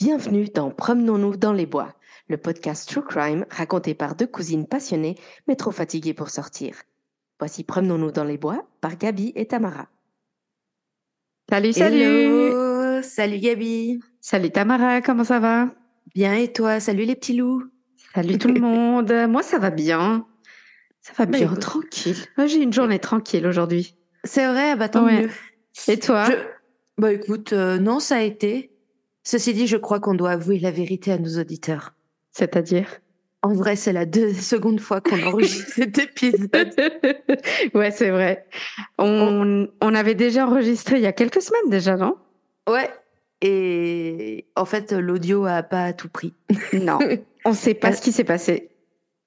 Bienvenue dans Promenons-nous dans les bois, le podcast True Crime raconté par deux cousines passionnées mais trop fatiguées pour sortir. Voici Promenons-nous dans les bois par Gabi et Tamara. Salut, salut Hello, salut Gabi. Salut Tamara, comment ça va? Bien et toi? Salut les petits loups. Salut tout le monde. Moi, ça va bien. Ça va Bah, bien, écoute. tranquille. Moi, J'ai une journée tranquille aujourd'hui. C'est vrai, bah tant Ouais. mieux. Et toi? Je- Bah écoute, euh, non, ça a été. Ceci dit, je crois qu'on doit avouer la vérité à nos auditeurs. C'est-à-dire? En vrai, c'est la deux seconde fois qu'on enregistre cet épisode. Ouais, c'est vrai. On, on avait déjà enregistré il y a quelques semaines déjà, non? Ouais. Et en fait, l'audio a pas tout pris. Non. On sait pas ce qui s'est passé.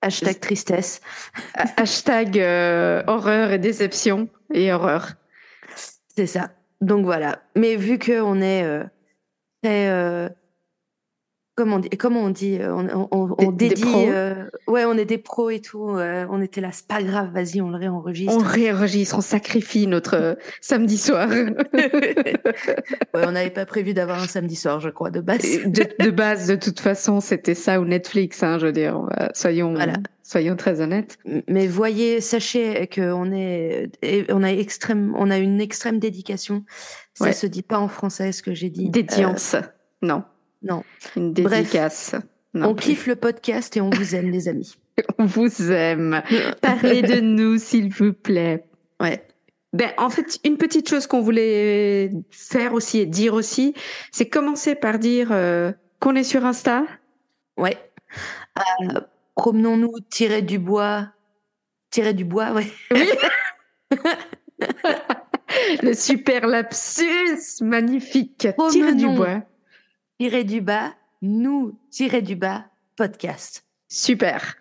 Hashtag tristesse. Ha- Hashtag euh, horreur et déception et horreur. C'est ça. Donc voilà. Mais vu qu'on est euh, très. Comment on dit, comment on dit euh, On, on, on Des- des dédie. pros. euh, ouais, on est des pros et tout. euh, on était là, c'est pas grave, vas-y, on le réenregistre. On réenregistre, on sacrifie notre euh, samedi soir. Ouais, on n'avait pas prévu d'avoir un samedi soir, je crois, de base. de, de base, de toute façon, c'était ça ou Netflix, hein, je veux dire. Soyons, Voilà. soyons très honnêtes. Mais voyez, sachez qu'on est, on a extrême, on a une extrême dédication. Ça Ouais. se dit pas en français, ce que j'ai dit. Dédiance. non. Non. Une Bref. dédicace. On Non kiffe le podcast et on vous aime, les amis. On vous aime. Parlez de nous, s'il vous plaît. Ouais. Ben, en fait, une petite chose qu'on voulait faire aussi et dire aussi, c'est commencer par dire euh, qu'on est sur Insta. Ouais. Euh, Promenons-nous, tirer du bois. Tirer du bois, ouais. Le super lapsus magnifique. Tirer du bois. Du bas, nous, tirer du bas, podcast. Super.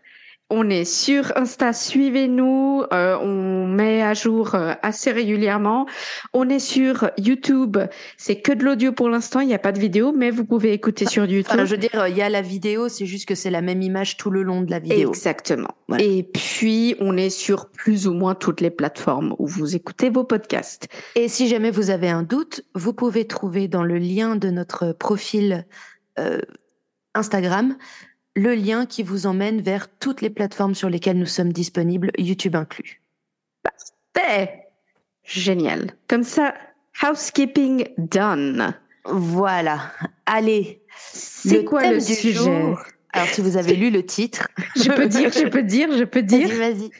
On est sur Insta, suivez-nous. euh, on met à jour euh, assez régulièrement. On est sur YouTube. C'est que de l'audio pour l'instant. Il n'y a pas de vidéo, mais vous pouvez écouter sur YouTube. Enfin, je veux dire, il y a la vidéo, c'est juste que c'est la même image tout le long de la vidéo. Exactement. Voilà. Et puis, on est sur plus ou moins toutes les plateformes où vous écoutez vos podcasts. Et si jamais vous avez un doute, vous pouvez trouver dans le lien de notre profil euh, Instagram le lien qui vous emmène vers toutes les plateformes sur lesquelles nous sommes disponibles, YouTube inclus. Ben, génial. Comme ça, housekeeping done. Voilà. Allez. C'est quoi le sujet jour- Alors, si vous avez lu le titre, Je peux dire, je peux dire, je peux dire. vas-y, vas-y.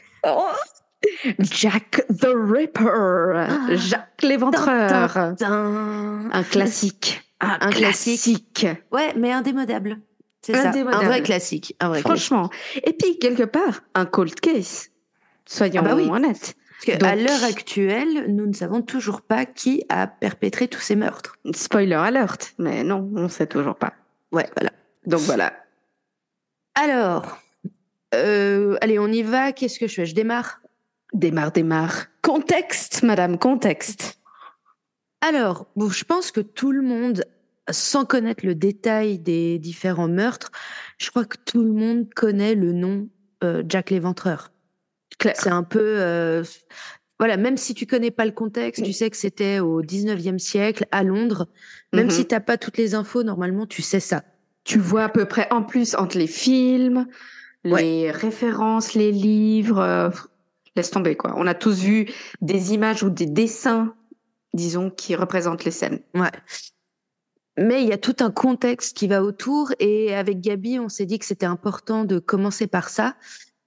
Jack the Ripper. Jacques l'éventreur. Un classique. Un, Un classique. classique. Ouais, mais indémodable. C'est ça. Un vrai classique. Un vrai classique. Franchement. Et puis, quelque part, un cold case. Soyons Ah bah oui. honnêtes. Parce qu'à Donc- l'heure actuelle, nous ne savons toujours pas qui a perpétré tous ces meurtres. Spoiler alert. Mais non, on sait toujours pas. Ouais, voilà. Donc voilà. Alors, euh, allez, on y va. Qu'est-ce que je fais? Je démarre? Démarre, démarre. Contexte, madame, contexte. Alors, bon, je pense que tout le monde, sans connaître le détail des différents meurtres, je crois que tout le monde connaît le nom euh, Jack l'Éventreur. C'est un peu, euh, voilà, même si tu connais pas le contexte, tu sais que c'était au 19e siècle à Londres. Même Mhm. si t'as pas toutes les infos, normalement, tu sais ça. Tu vois à peu près, en plus, entre les films, Ouais. les références, les livres, euh, laisse tomber, quoi. On a tous vu des images ou des dessins, disons, qui représentent les scènes. Ouais. Mais il y a tout un contexte qui va autour et avec Gabi, on s'est dit que c'était important de commencer par ça.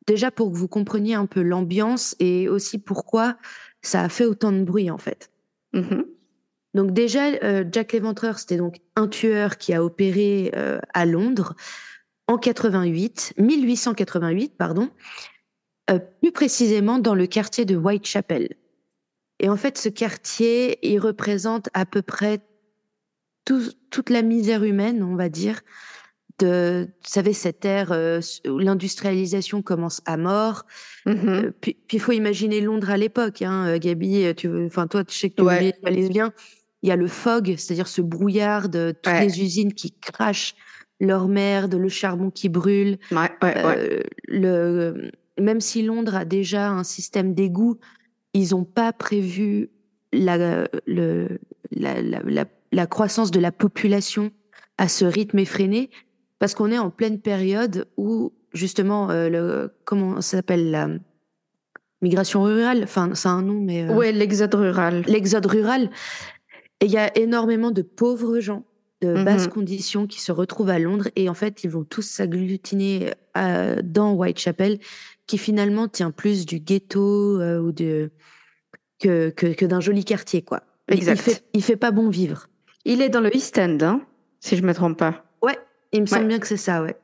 Déjà pour que vous compreniez un peu l'ambiance et aussi pourquoi ça a fait autant de bruit en fait. Mhm. Donc déjà, euh, Jack l'Éventreur, c'était donc un tueur qui a opéré euh, à Londres en 88, 1888, pardon, euh, plus précisément dans le quartier de Whitechapel. Et en fait, ce quartier, il représente à peu près tout- toute la misère humaine, on va dire, de, vous savez, cette ère euh, où l'industrialisation commence à mort, Mhm. euh, puis il faut imaginer Londres à l'époque, hein, euh, Gabi. Tu, veux- enfin toi, je sais que tu Ouais. bien. Il y a le fog, c'est-à-dire ce brouillard de toutes Ouais. les usines qui crachent leur merde, le charbon qui brûle. Ouais. Euh, le, même si Londres a déjà un système d'égout, ils n'ont pas prévu la, le, la, la, la, la croissance de la population à ce rythme effréné parce qu'on est en pleine période où justement le comment ça s'appelle la migration rurale. Enfin, c'est un nom, mais ouais, l'exode rural. L'exode rural. Et il y a énormément de pauvres gens de Mhm. basses conditions qui se retrouvent à Londres et en fait ils vont tous s'agglutiner euh, dans Whitechapel qui finalement tient plus du ghetto euh, ou de que, que, que d'un joli quartier quoi. Il- Exact. Il fait, il fait pas bon vivre. Il est dans le East End, hein, si je me trompe pas. Il me semble Ouais. bien que c'est ça, ouais.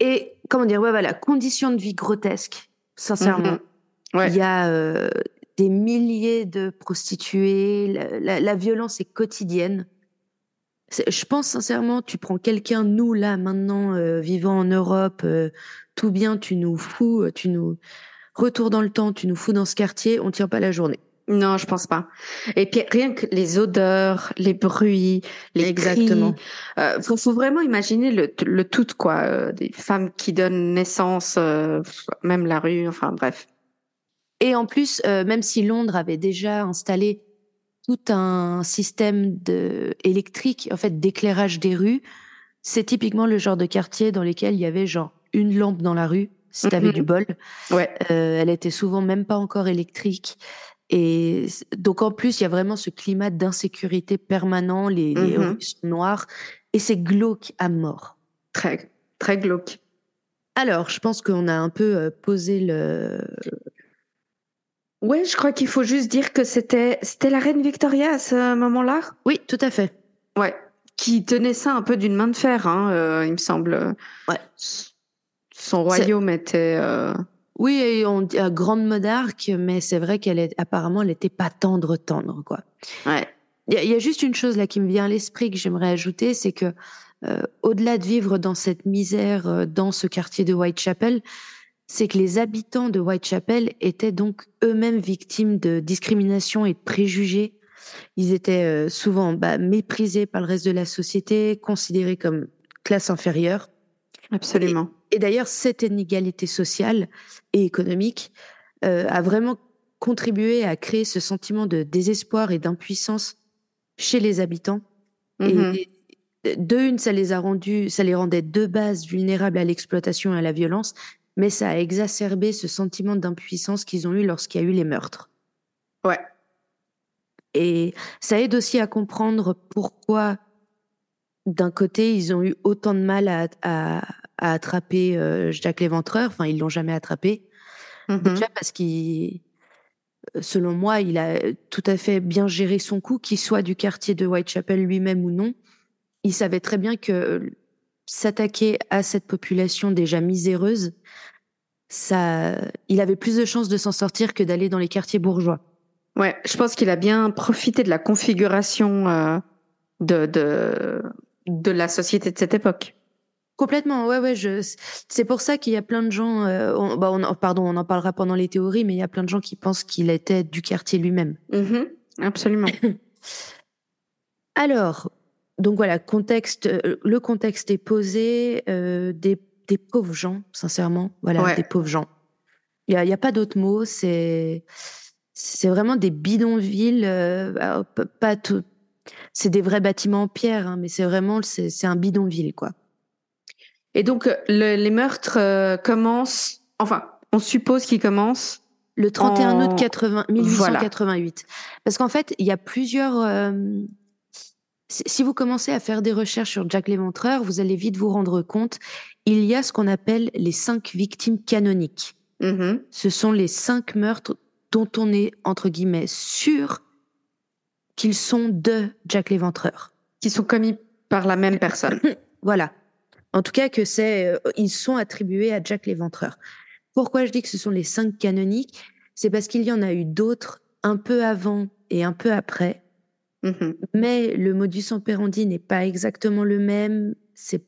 Et comment dire, ouais, voilà, conditions de vie grotesques, sincèrement. Mhm. Ouais. Il y a euh, des milliers de prostituées, la, la- la violence est quotidienne. Je pense sincèrement, tu prends quelqu'un, nous là maintenant, euh, vivant en Europe, euh, tout bien, tu nous fous, tu nous retour dans le temps, tu nous fous dans ce quartier, on tient pas la journée. Non, je pense pas. Et puis rien que les odeurs, les bruits, les Exactement. cris, euh, faut, faut vraiment imaginer le, le tout quoi. euh, des femmes qui donnent naissance, euh, même la rue, enfin bref. Et en plus, même si Londres avait déjà installé tout un système de électrique, en fait, d'éclairage des rues, c'est typiquement le genre de quartier dans lequel il y avait genre une lampe dans la rue, si t'avais Mhm. du bol. Ouais. Euh, elle était souvent même pas encore électrique. Et donc en plus, il y a vraiment ce climat d'insécurité permanent, les, les rues sont noires, et c'est glauque à mort. Très, très glauque. Alors, je pense qu'on a un peu euh, posé le... Ouais, je crois qu'il faut juste dire que c'était, c'était la reine Victoria à ce moment-là? Oui, tout à fait. Ouais. Qui tenait ça un peu d'une main de fer, hein, euh, il me semble. Ouais. Son royaume était. euh, Oui, et on dit euh, grande monarque, mais c'est vrai qu'elle est apparemment, elle était pas tendre, tendre, quoi. Ouais. Il y, y a juste une chose là qui me vient à l'esprit que j'aimerais ajouter, c'est que euh, au-delà de vivre dans cette misère, euh, dans ce quartier de Whitechapel, c'est que les habitants de Whitechapel étaient donc eux-mêmes victimes de discrimination et de préjugés. Ils étaient euh, souvent bah, méprisés par le reste de la société, considérés comme classe inférieure. Absolument. Et d'ailleurs, cette inégalité sociale et économique euh, a vraiment contribué à créer ce sentiment de désespoir et d'impuissance chez les habitants. Et de une, ça les a rendus, ça les rendait de base vulnérables à l'exploitation et à la violence, mais ça a exacerbé ce sentiment d'impuissance qu'ils ont eu lorsqu'il y a eu les meurtres. Ouais. Et ça aide aussi à comprendre pourquoi, d'un côté, ils ont eu autant de mal à, à, à attraper euh, Jacques l'Éventreur. Enfin, ils l'ont jamais attrapé. Mhm. Déjà parce qu'il, selon moi, il a tout à fait bien géré son coup, qu'il soit du quartier de Whitechapel lui-même ou non. Il savait très bien que euh, s'attaquer à cette population déjà miséreuse, ça, il avait plus de chances de s'en sortir que d'aller dans les quartiers bourgeois. Ouais, je pense qu'il a bien profité de la configuration euh, de, de, de la société de cette époque. Complètement, ouais, ouais. Je... C'est pour ça qu'il y a plein de gens. euh, on- bah, on pardon, on en parlera pendant les théories, mais il y a plein de gens qui pensent qu'il était du quartier lui-même. Mhm. Absolument. Alors, donc voilà, contexte. euh, le contexte est posé. euh, des, des pauvres gens, sincèrement, voilà, Ouais. des pauvres gens. Il y a, il y a pas d'autre mot. C'est c'est vraiment des bidonvilles. euh, pas tout. C'est des vrais bâtiments en pierre, hein, mais c'est vraiment c'est un bidonville, quoi. Et donc, le- les meurtres euh, commencent, enfin, on suppose qu'ils commencent. Le 31 En- août 80, 1888. Parce qu'en fait, il y a plusieurs. euh, si vous commencez à faire des recherches sur Jack l'Éventreur, vous allez vite vous rendre compte, il y a ce qu'on appelle les cinq victimes canoniques. Mhm. Ce sont les cinq meurtres dont on est, entre guillemets, sûr qu'ils sont de Jack l'Éventreur. Qui sont commis par la même personne. Voilà. En tout cas, que c'est, euh, ils sont attribués à Jack l'Éventreur. Pourquoi je dis que ce sont les cinq canoniques? C'est parce qu'il y en a eu d'autres un peu avant et un peu après, Mhm. mais le modus operandi n'est pas exactement le même. C'est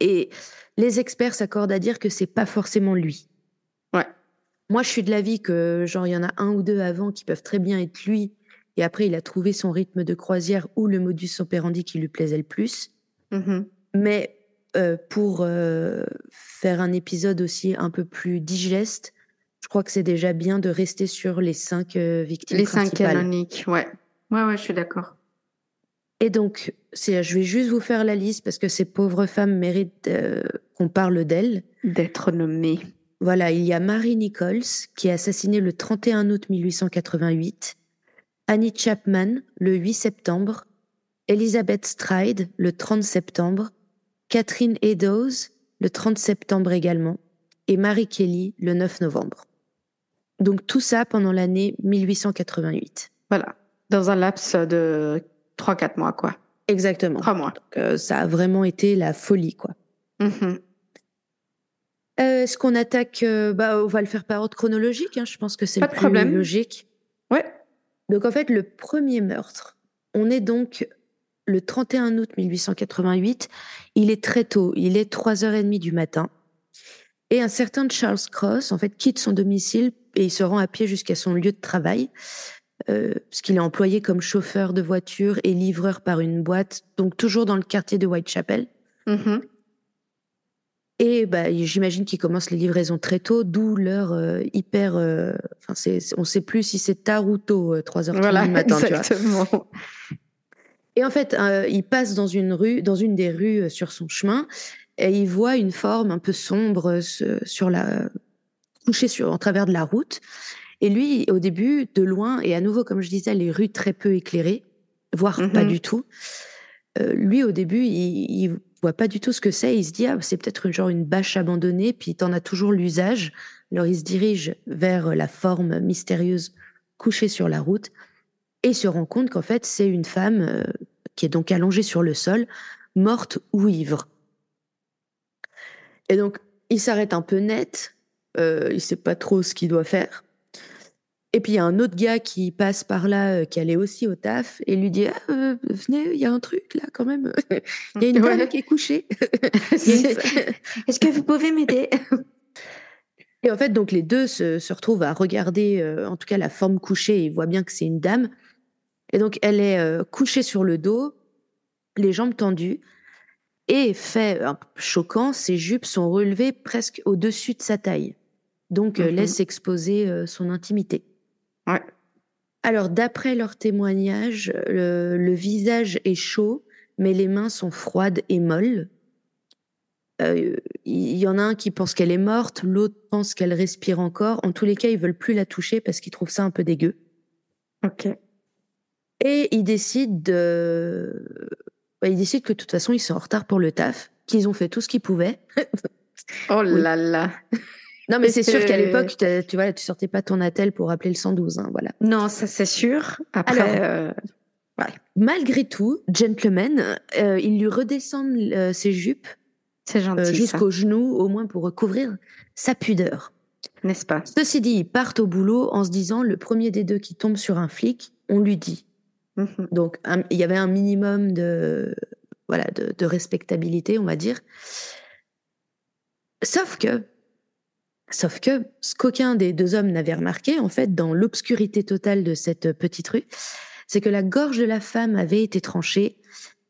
et les experts s'accordent à dire que c'est pas forcément lui. Ouais. Moi, je suis de l'avis que genre il y en a un ou deux avant qui peuvent très bien être lui, et après il a trouvé son rythme de croisière ou le modus operandi qui lui plaisait le plus. Mhm. Mais euh, pour euh, faire un épisode aussi un peu plus digeste, je crois que c'est déjà bien de rester sur les cinq euh, victimes Les cinq canoniques, ouais. Ouais, ouais, je suis d'accord. Et donc, je vais juste vous faire la liste parce que ces pauvres femmes méritent euh, qu'on parle d'elles. D'être nommées. Voilà, il y a Mary Nichols qui est assassinée le 31 août 1888, Annie Chapman le 8 septembre, Elizabeth Stride le 30 septembre, Catherine Eddowes le 30 septembre également, et Mary Kelly le 9 novembre. Donc tout ça pendant l'année 1888. Voilà, dans un laps de 3-4 mois, quoi. Exactement. 3 mois. Donc, euh, ça a vraiment été la folie, quoi. Mhm. Euh, Est-ce qu'on attaque euh, bah, On va le faire par ordre chronologique, hein, je pense que c'est Pas le de plus problème. logique. Ouais. Donc en fait, le premier meurtre, on est donc le 31 août 1888. Il est très tôt, il est 3h30 du matin. Et un certain Charles Cross, en fait, quitte son domicile et il se rend à pied jusqu'à son lieu de travail, euh, parce qu'il est employé comme chauffeur de voiture et livreur par une boîte, donc toujours dans le quartier de Whitechapel. Mhm. Et bah, j'imagine qu'il commence les livraisons très tôt, d'où l'heure euh, hyper. euh, c'est, on ne sait plus si c'est tard ou tôt, euh, 3h30 Voilà, du matin. tu vois. exactement. Et en fait, euh, il passe dans une rue, dans une des rues euh, sur son chemin, et il voit une forme un peu sombre euh, sur la couchée sur en travers de la route. Et lui, au début, de loin, et à nouveau, comme je disais, les rues très peu éclairées, voire pas Mhm. du tout. euh, lui, au début, il, il voit pas du tout ce que c'est. Il se dit, ah, c'est peut-être une, genre une bâche abandonnée, puis t'en as toujours l'usage. Alors, il se dirige vers la forme mystérieuse couchée sur la route et se rend compte qu'en fait, c'est une femme euh, qui est donc allongée sur le sol, morte ou ivre. Et donc, il s'arrête un peu net, euh, il sait pas trop ce qu'il doit faire. Et puis, il y a un autre gars qui passe par là, euh, qui allait aussi au taf, et lui dit ah, euh, Venez, il y a un truc là quand même. Il y a une Ouais. dame qui est couchée. Est-ce que vous pouvez m'aider? Et en fait, donc les deux se, se retrouvent à regarder, euh, en tout cas la forme couchée, et ils voient bien que c'est une dame. Et donc elle est couchée sur le dos, les jambes tendues, et fait un peu choquant, ses jupes sont relevées presque au-dessus de sa taille. Donc Mhm. laisse exposer son intimité. Ouais. Alors d'après leur témoignage, le, le visage est chaud, mais les mains sont froides et molles. Euh, Il y, en a un qui pense qu'elle est morte, l'autre pense qu'elle respire encore. En tous les cas, ils veulent plus la toucher parce qu'ils trouvent ça un peu dégueu. Ok. Et ils décident de... ils décident que de toute façon, ils sont en retard pour le taf, qu'ils ont fait tout ce qu'ils pouvaient. Oh Oui. là là. Non, mais c'est sûr qu'à l'époque, tu vois, tu sortais pas ton attel pour appeler le 112, hein, voilà. Non, ça c'est sûr. Après, Alors, euh, Malgré tout, gentleman, euh, ils lui redescendent euh, ses jupes euh, jusqu'aux genoux, au moins pour recouvrir sa pudeur. N'est-ce pas? Ceci dit, ils partent au boulot en se disant le premier des deux qui tombe sur un flic, on lui dit. Mhm. Donc il y avait un minimum de voilà de, de respectabilité, on va dire. Sauf que sauf que ce qu'aucun des deux hommes n'avait remarqué en fait dans l'obscurité totale de cette petite rue, c'est que la gorge de la femme avait été tranchée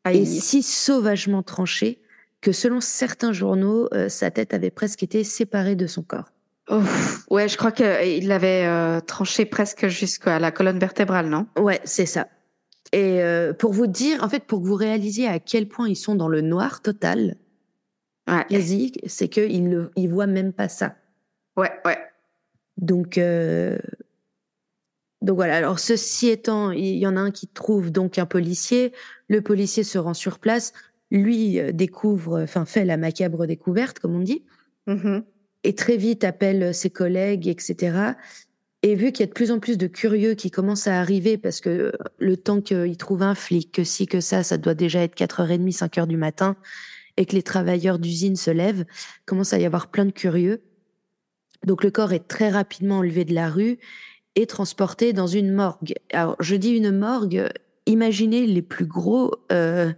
et si sauvagement tranchée que selon certains journaux, euh, sa tête avait presque été séparée de son corps. Ouf. Ouais, je crois qu'il l'avait euh, tranché presque jusqu'à la colonne vertébrale, non? Ouais, c'est ça. Et euh, pour vous dire, en fait, pour que vous réalisiez à quel point ils sont dans le noir total, Ouais. c'est qu'ils ne ils voient même pas ça. Ouais, ouais. Donc, euh, donc voilà. Alors, ceci étant, il y en a un qui trouve donc un policier. Le policier se rend sur place. Lui euh, découvre, enfin, fait la macabre découverte, comme on dit. Mhm. et très vite appelle ses collègues, etc. Et vu qu'il y a de plus en plus de curieux qui commencent à arriver, parce que euh, le temps qu'ils trouvent un flic, que si, que ça, ça doit déjà être 4h30, 5h du matin, et que les travailleurs d'usine se lèvent, commence à y avoir plein de curieux. Donc le corps est très rapidement enlevé de la rue et transporté dans une morgue. Alors je dis une morgue, imaginez les plus gros euh,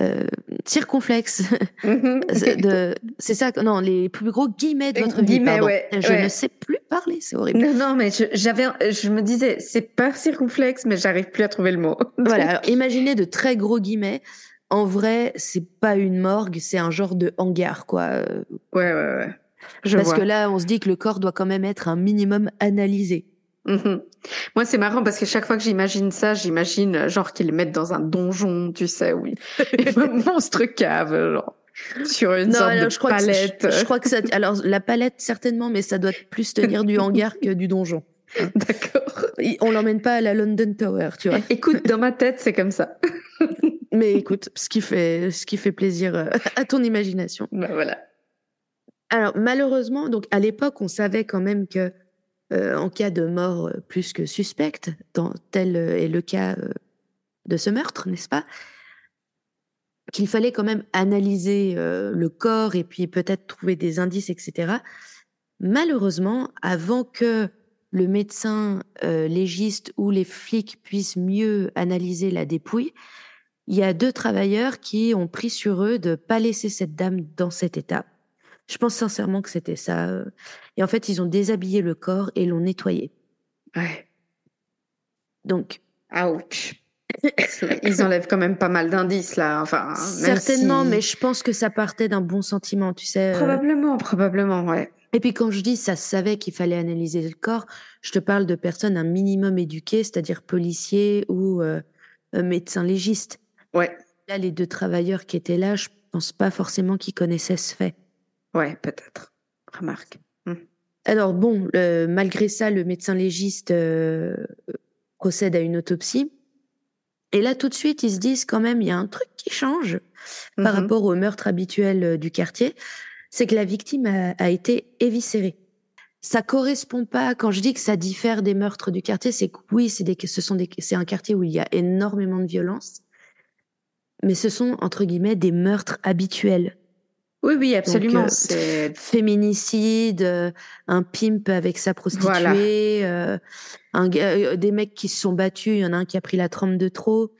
euh, circonflexes Mhm. c'est de- c'est ça, non, les plus gros guillemets de votre vie. Pardon. ouais, Je ouais. ne sais plus parler, c'est horrible. Non, non, mais je, j'avais, je me disais, c'est pas circonflexe, mais j'arrive plus à trouver le mot. Voilà, alors, imaginez de très gros guillemets. En vrai, c'est pas une morgue, c'est un genre de hangar, quoi. Euh, Ouais, ouais, ouais. Je Parce vois. que là, on se dit que le corps doit quand même être un minimum analysé. Mhm. Moi, c'est marrant parce que chaque fois que j'imagine ça, j'imagine euh, genre qu'ils le mettent dans un donjon, tu sais, oui. Monstre cave, genre. Sur une sorte de je crois palette. Que, je, je, crois que ça. Alors, la palette, certainement, mais ça doit plus tenir du hangar que du donjon. D'accord. On l'emmène pas à la London Tower, tu vois. Écoute, dans ma tête, c'est comme ça. mais écoute, ce qui fait, ce qui fait plaisir euh, à ton imagination. Ben voilà. Alors, malheureusement, donc à l'époque, on savait quand même que euh, en cas de mort euh, plus que suspecte, dans, tel euh, est le cas de ce meurtre, n'est-ce pas Qu'il fallait quand même analyser le corps et puis peut-être trouver des indices, etc. Malheureusement, avant que le médecin légiste ou les flics puissent mieux analyser la dépouille, il y a deux travailleurs qui ont pris sur eux de pas laisser cette dame dans cet état je pense sincèrement que c'était ça. Euh. Et en fait, ils ont déshabillé le corps et l'ont nettoyé. Ouais. Donc. Ouch. Ils enlèvent quand même pas mal d'indices là. Enfin, certainement, mais je pense que ça partait d'un bon sentiment, tu sais. Euh. Probablement, probablement, ouais. Et puis quand je dis ça savait qu'il fallait analyser le corps, je te parle de personnes un minimum éduquées, c'est-à-dire policiers ou euh, médecins légistes. Ouais. Là, les deux travailleurs qui étaient là, je pense pas forcément qu'ils connaissaient ce fait. Ouais, peut-être. Remarque. Hmm. Alors bon, malgré ça, le médecin légiste euh, procède à une autopsie. Et là, tout de suite, ils se disent quand même, il y a un truc qui change par mhm. rapport au meurtre habituel euh, du quartier, c'est que la victime a, été éviscérée. Ça correspond pas, quand je dis que ça diffère des meurtres du quartier, c'est que oui, c'est des, ce sont des, c'est un quartier où il y a énormément de violence, mais ce sont, entre guillemets, des meurtres habituels. Oui, oui, absolument. Euh, féminicide, euh, un pimp avec sa prostituée, euh, un, des mecs qui se sont battus, il y en a un qui a pris la trempe de trop.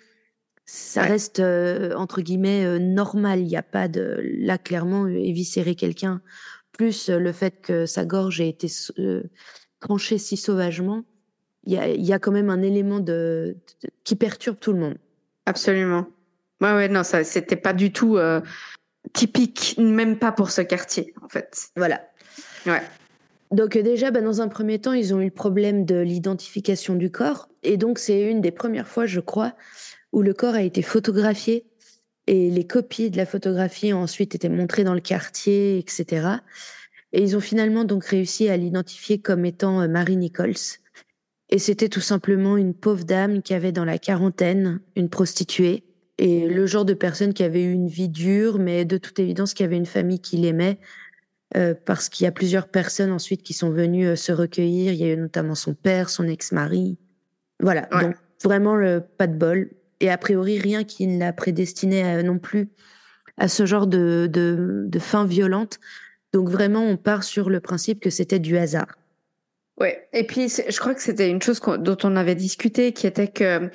Ça reste entre guillemets normal. Il n'y a pas de là clairement éviscérer quelqu'un, plus le fait que sa gorge ait été tranchée si sauvagement. Il y a, y a, quand même un élément de, qui perturbe tout le monde. Absolument. Ouais, ouais, non, ça, c'était pas du tout typique, même pas pour ce quartier, en fait. Voilà. Ouais. Donc euh, déjà, bah, dans un premier temps, ils ont eu le problème de l'identification du corps. Et donc c'est une des premières fois, je crois, où le corps a été photographié et les copies de la photographie ont ensuite été montrées dans le quartier, etc. Et ils ont finalement donc réussi à l'identifier comme étant euh, Marie Nichols. Et c'était tout simplement une pauvre dame qui avait dans la quarantaine, une prostituée, et le genre de personne qui avait eu une vie dure, mais de toute évidence qui avait une famille qui l'aimait, euh, parce qu'il y a plusieurs personnes ensuite qui sont venues euh, se recueillir. Il y a eu notamment son père, son ex-mari. Voilà, donc vraiment le pas de bol. Et a priori, rien qui ne l'a prédestiné non plus à ce genre de, de, de fin violente. Donc vraiment, on part sur le principe que c'était du hasard. Ouais. Et puis, je crois que c'était une chose dont on avait discuté, qui était que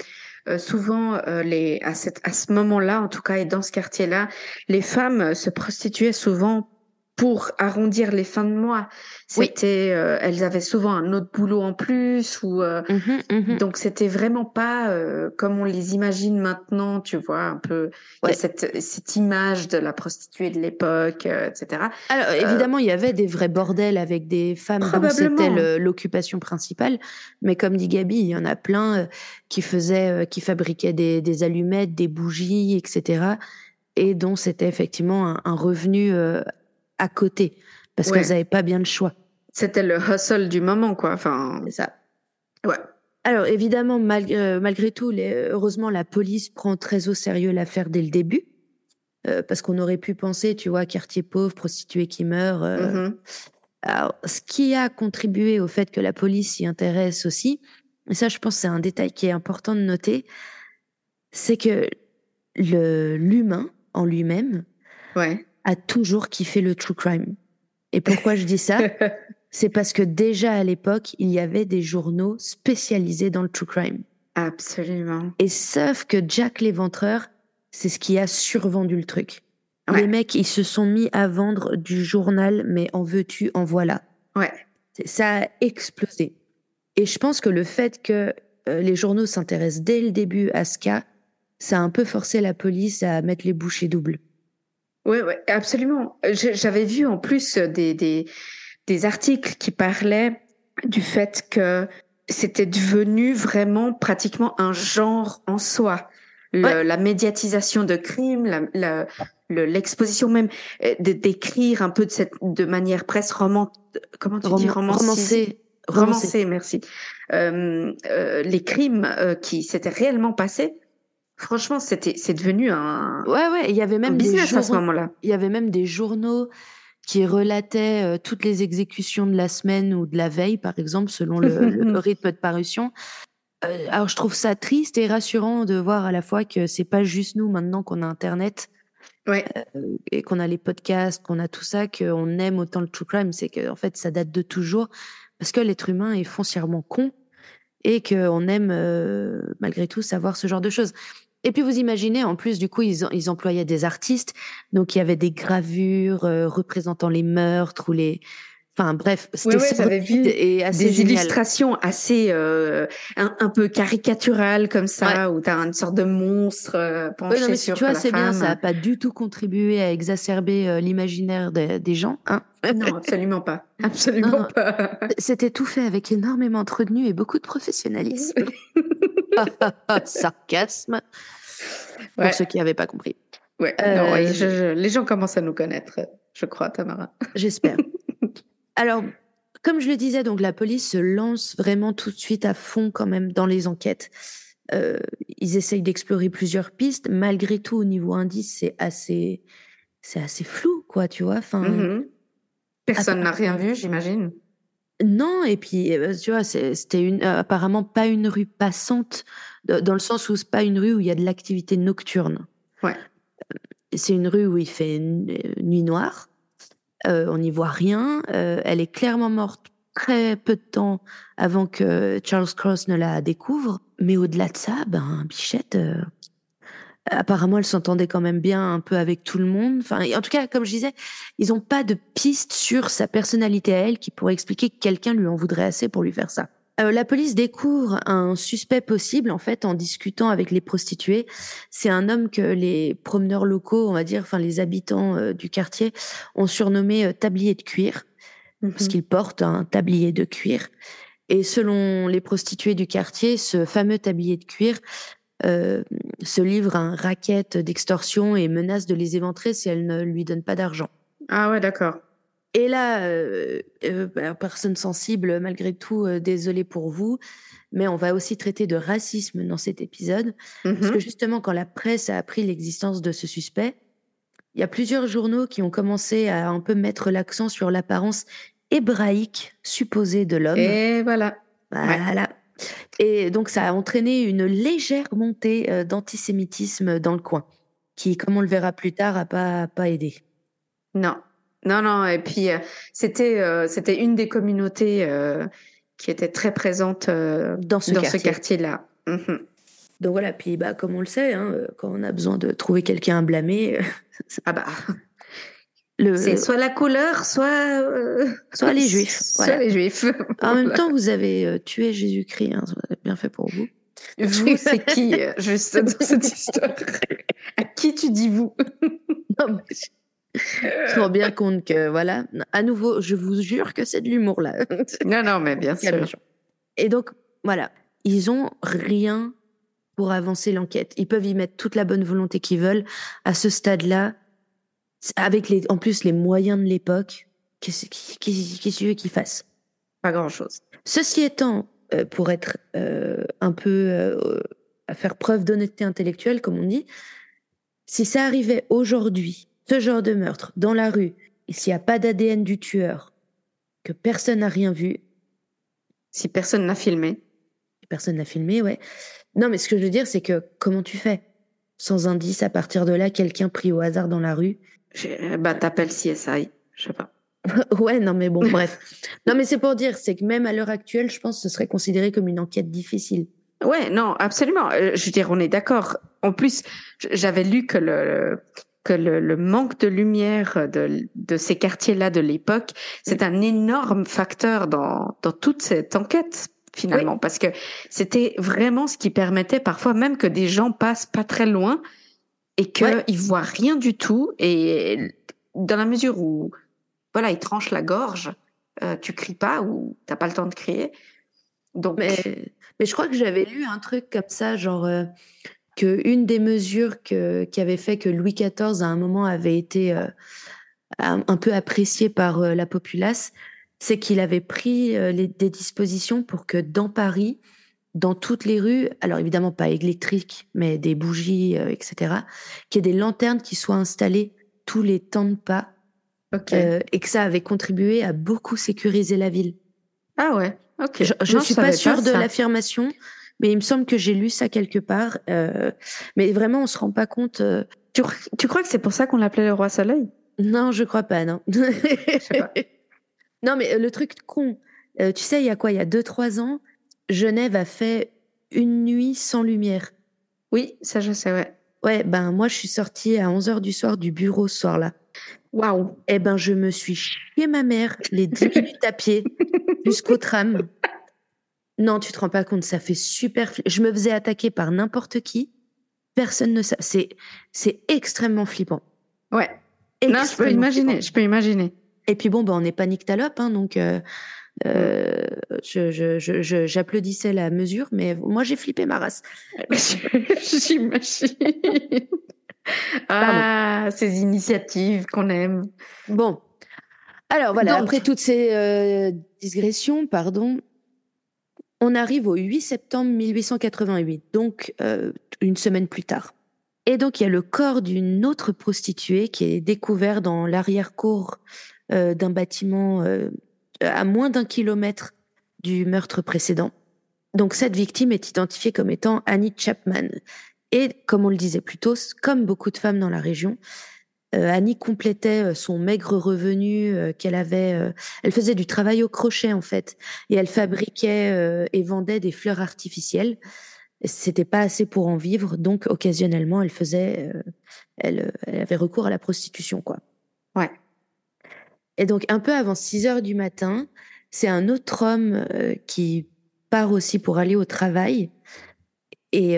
euh, souvent, euh, les, à, cette, à ce moment-là, en tout cas, et dans ce quartier-là, les femmes se prostituaient souvent pour arrondir les fins de mois. C'était, euh, elles avaient souvent un autre boulot en plus ou euh, mmh mmh donc c'était vraiment pas euh, comme on les imagine maintenant, tu vois, un peu cette cette image de la prostituée de l'époque, etc. Alors évidemment, il y avait des vrais bordels avec des femmes dont c'était l'occupation principale, mais comme dit Gabi, il y en a plein qui faisaient, qui fabriquaient des, des allumettes, des bougies, etc. Et dont c'était effectivement un, un revenu à côté parce qu'elles n'avaient pas bien le choix. C'était le hustle du moment, quoi. Enfin, ça. Ouais. Alors évidemment, euh, malgré tout, heureusement, la police prend très au sérieux l'affaire dès le début. Euh, parce qu'on aurait pu penser, tu vois, quartier pauvre, prostituée qui meurt. Euh. Mm-hmm. Alors, ce qui a contribué au fait que la police s'y intéresse aussi, et ça, je pense, c'est un détail qui est important de noter, c'est que l'humain en lui-même ouais a toujours kiffé le true crime. Et pourquoi je dis ça C'est parce que déjà à l'époque, il y avait des journaux spécialisés dans le true crime. Absolument. Et sauf que Jack l'éventreur, c'est ce qui a survendu le truc. Les mecs, ils se sont mis à vendre du journal, mais en veux-tu, en voilà. Ouais. Ça a explosé. Et je pense que le fait que euh, les journaux s'intéressent dès le début à ce cas, ça a un peu forcé la police à mettre les bouchées doubles. Oui, ouais, absolument. J'avais vu en plus des, des, des, articles qui parlaient du fait que c'était devenu vraiment pratiquement un genre en soi. La médiatisation de crimes, l'exposition même euh, d'écrire un peu de cette de manière presque roman comment tu dis romancée romancée. merci. Euh, euh, les crimes euh, qui s'étaient réellement passés franchement c'était c'est devenu un ouais ouais il y avait même business des à ce moment-là il y avait même des journaux qui relataient euh, toutes les exécutions de la semaine ou de la veille, par exemple, selon le, le rythme de parution. Euh, alors, je trouve ça triste et rassurant de voir à la fois que c'est pas juste nous maintenant qu'on a Internet. Ouais. Euh, et qu'on a les podcasts, qu'on a tout ça, qu'on aime autant le true crime, c'est que en fait ça date de toujours, parce que l'être humain est foncièrement con et qu'on aime euh, malgré tout savoir ce genre de choses. Et puis vous imaginez, en plus, du coup, ils, ils employaient des artistes, donc il y avait des gravures euh, représentant les meurtres ou les, Enfin bref, c'était oui, ouais, vu et assez des illustrations assez euh, un, peu caricaturales comme ça, où tu as une sorte de monstre euh, penché non, sur Tu vois, c'est bien, ça n'a pas du tout contribué à exacerber euh, l'imaginaire des gens. Hein. Non, absolument pas, absolument pas. C'était tout fait avec énormément de retenue et beaucoup de professionnalisme. Sarcasme. Pour ceux qui n'avaient pas compris. Ouais, non, euh, les gens commencent à nous connaître, je crois, Tamara. J'espère. Alors, comme je le disais, donc la police se lance vraiment tout de suite à fond quand même dans les enquêtes. Euh, ils essayent d'explorer plusieurs pistes. Malgré tout, au niveau indice, c'est assez, c'est assez flou, quoi, tu vois. Enfin, mm-hmm. Personne n'a rien vu, j'imagine. Non, et puis, euh, tu vois, c'était une, euh, apparemment pas une rue passante, dans le sens où c'est pas une rue où il y a de l'activité nocturne. Ouais. C'est une rue où il fait nuit noire. Euh, on n'y voit rien. Euh, elle est clairement morte très peu de temps avant que Charles Cross ne la découvre. Mais au-delà de ça, ben, Bichette, euh, apparemment, elle s'entendait quand même bien un peu avec tout le monde. Enfin, en tout cas, comme je disais, ils n'ont pas de piste sur sa personnalité à elle qui pourrait expliquer que quelqu'un lui en voudrait assez pour lui faire ça. Euh, la police découvre un suspect possible en fait en discutant avec les prostituées. C'est un homme que les promeneurs locaux, on va dire, enfin les habitants euh, du quartier, ont surnommé euh, tablier de cuir parce mhm. qu'il porte un tablier de cuir. Et selon les prostituées du quartier, ce fameux tablier de cuir se livre à un racket d'extorsion et menace de les éventrer si elles ne lui donnent pas d'argent. Ah ouais, d'accord. Et là, euh, euh, bah, personne sensible, malgré tout, euh, désolé pour vous, mais on va aussi traiter de racisme dans cet épisode, parce que justement, quand la presse a appris l'existence de ce suspect, il y a plusieurs journaux qui ont commencé à un peu mettre l'accent sur l'apparence hébraïque supposée de l'homme. Et voilà. Voilà. Et donc, ça a entraîné une légère montée d'antisémitisme dans le coin, qui, comme on le verra plus tard, a pas, pas aidé. Non, non, non. Et puis euh, c'était euh, c'était une des communautés euh, qui était très présente dans ce quartier. là mhm. Donc voilà. Puis bah comme on le sait, hein, quand on a besoin de trouver quelqu'un à blâmer, ah bah. C'est soit la couleur, soit soit les juifs. Soit les juifs. en même temps, vous avez tué Jésus-Christ. Hein, bien fait pour vous. Vous, c'est qui juste dans cette histoire? À qui tu dis vous? Non, mais... Je me rends bien compte que, voilà, à nouveau, je vous jure que c'est de l'humour là. non, non, mais bien sûr. Et donc, voilà, ils ont rien pour avancer l'enquête. Ils peuvent y mettre toute la bonne volonté qu'ils veulent. À ce stade-là, avec les, en plus les moyens de l'époque, qu'est-ce qu'ils veulent qu'ils fassent Pas grand-chose. Ceci étant, euh, pour être euh, un peu euh, à faire preuve d'honnêteté intellectuelle, comme on dit, si ça arrivait aujourd'hui, ce genre de meurtre dans la rue, et s'il n'y a pas d'ADN du tueur, que personne n'a rien vu. Si personne n'a filmé. Personne n'a filmé, ouais. Non, mais ce que je veux dire, c'est que comment tu fais? Sans indice, à partir de là, quelqu'un pris au hasard dans la rue Bah, t'appelles CSI, je sais pas. ouais, non, mais bon, bref. Non, mais c'est pour dire, c'est que même à l'heure actuelle, je pense que ce serait considéré comme une enquête difficile. Ouais, non, absolument. Euh, je veux dire, on est d'accord. En plus, j'avais lu que le, que le, manque de lumière de, de ces quartiers-là de l'époque, c'est un énorme facteur dans, dans toute cette enquête finalement, parce que c'était vraiment ce qui permettait parfois même que des gens passent pas très loin et qu'ils ouais. voient rien du tout. Et dans la mesure où, voilà, ils tranchent la gorge, euh, tu cries pas ou t'as pas le temps de crier. Donc... Mais, mais je crois que j'avais lu un truc comme ça, genre qu'une que une des mesures que, qui avait fait que Louis XIV à un moment avait été un, peu apprécié par la populace, c'est qu'il avait pris les, des dispositions pour que dans Paris, dans toutes les rues, alors évidemment pas électriques, mais des bougies, etc., qu'il y ait des lanternes qui soient installées tous les temps de pas euh, et que ça avait contribué à beaucoup sécuriser la ville. Ah ouais, ok. Je ne suis pas sûre de l'affirmation, mais il me semble que j'ai lu ça quelque part. Euh, mais vraiment, on se rend pas compte. Euh, tu, tu, crois que c'est pour ça qu'on l'appelait le roi soleil? Non, je crois pas, non. pas. non, mais le truc con, tu sais, il y a quoi? Il y a 2-3 ans, Genève a fait une nuit sans lumière. Oui, ça je sais, ouais. Ouais, ben moi je suis sortie à 11h du soir du bureau ce soir-là. Waouh. Eh ben, je me suis chié ma mère les 10 minutes à pied jusqu'au tram. Non, tu te rends pas compte, ça fait super. Je me faisais attaquer par n'importe qui. Personne ne sait. C'est, c'est extrêmement flippant. Ouais. Non, je peux imaginer. Je peux imaginer. Et puis bon, ben, on est panique talope, hein, donc euh, euh, je, je, je, j'applaudissais la mesure, mais moi j'ai flippé ma race. J'imagine. Ah, ces initiatives qu'on aime. Bon. Alors voilà, après toutes ces euh, digressions, pardon, on arrive au 8 septembre 1888, donc euh, une semaine plus tard. Et donc il y a le corps d'une autre prostituée qui est découvert dans l'arrière-cour euh, d'un bâtiment à moins d'un kilomètre du meurtre précédent. Donc cette victime est identifiée comme étant Annie Chapman. Et comme on le disait plus tôt, comme beaucoup de femmes dans la région, euh, Annie complétait euh, son maigre revenu euh, qu'elle avait. elle faisait du travail au crochet en fait, et elle fabriquait et vendait des fleurs artificielles. C'était pas assez pour en vivre, donc occasionnellement, elle faisait, elle, elle, avait recours à la prostitution, quoi. Ouais. Et donc un peu avant 6 heures du matin, c'est un autre homme qui part aussi pour aller au travail et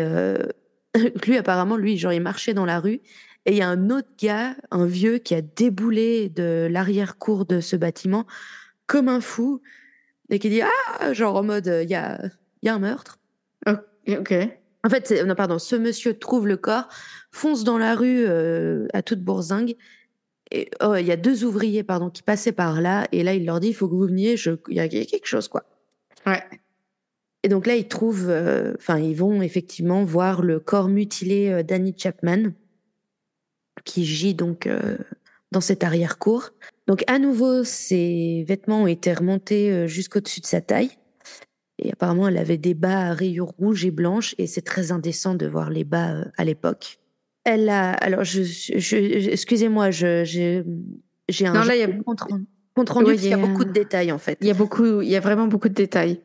lui, apparemment, lui, genre, il marchait dans la rue et il y a un autre gars, un vieux, qui a déboulé de l'arrière-cour de ce bâtiment comme un fou et qui dit Ah, genre en mode, il y a, y a un meurtre. Ok. En fait, non, pardon, ce monsieur trouve le corps, fonce dans la rue euh, à toute bourzingue. Oh, il y a deux ouvriers, pardon, qui passaient par là. Et là, il leur dit il faut que vous veniez, il y a quelque chose, quoi. Ouais. Et donc là, ils trouvent, euh, enfin, ils vont effectivement voir le corps mutilé euh, d'Annie Chapman, qui gît donc euh, dans cette arrière-cour. Donc à nouveau, ses vêtements ont été remontés jusqu'au-dessus de sa taille. Et apparemment, elle avait des bas à rayures rouges et blanches, et c'est très indécent de voir les bas à l'époque. Elle a, alors, je, je, excusez-moi, j'ai un. Non, là, il y a compte rendu, il y a beaucoup de détails en fait. Il y a beaucoup, il y a vraiment beaucoup de détails.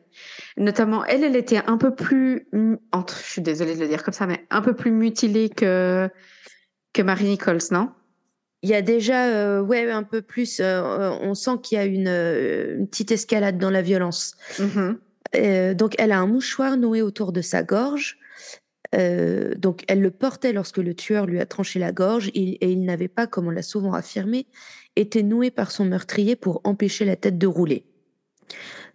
Notamment, elle, elle était un peu plus, entre, je suis désolée de le dire comme ça, mais un peu plus mutilée que que Marie Nichols, non? Il y a déjà, euh, ouais, un peu plus. Euh, on sent qu'il y a une, euh, une, petite escalade dans la violence. Mm-hmm. donc, elle a un mouchoir noué autour de sa gorge. Donc, elle le portait lorsque le tueur lui a tranché la gorge et il n'avait pas, comme on l'a souvent affirmé, était noué par son meurtrier pour empêcher la tête de rouler.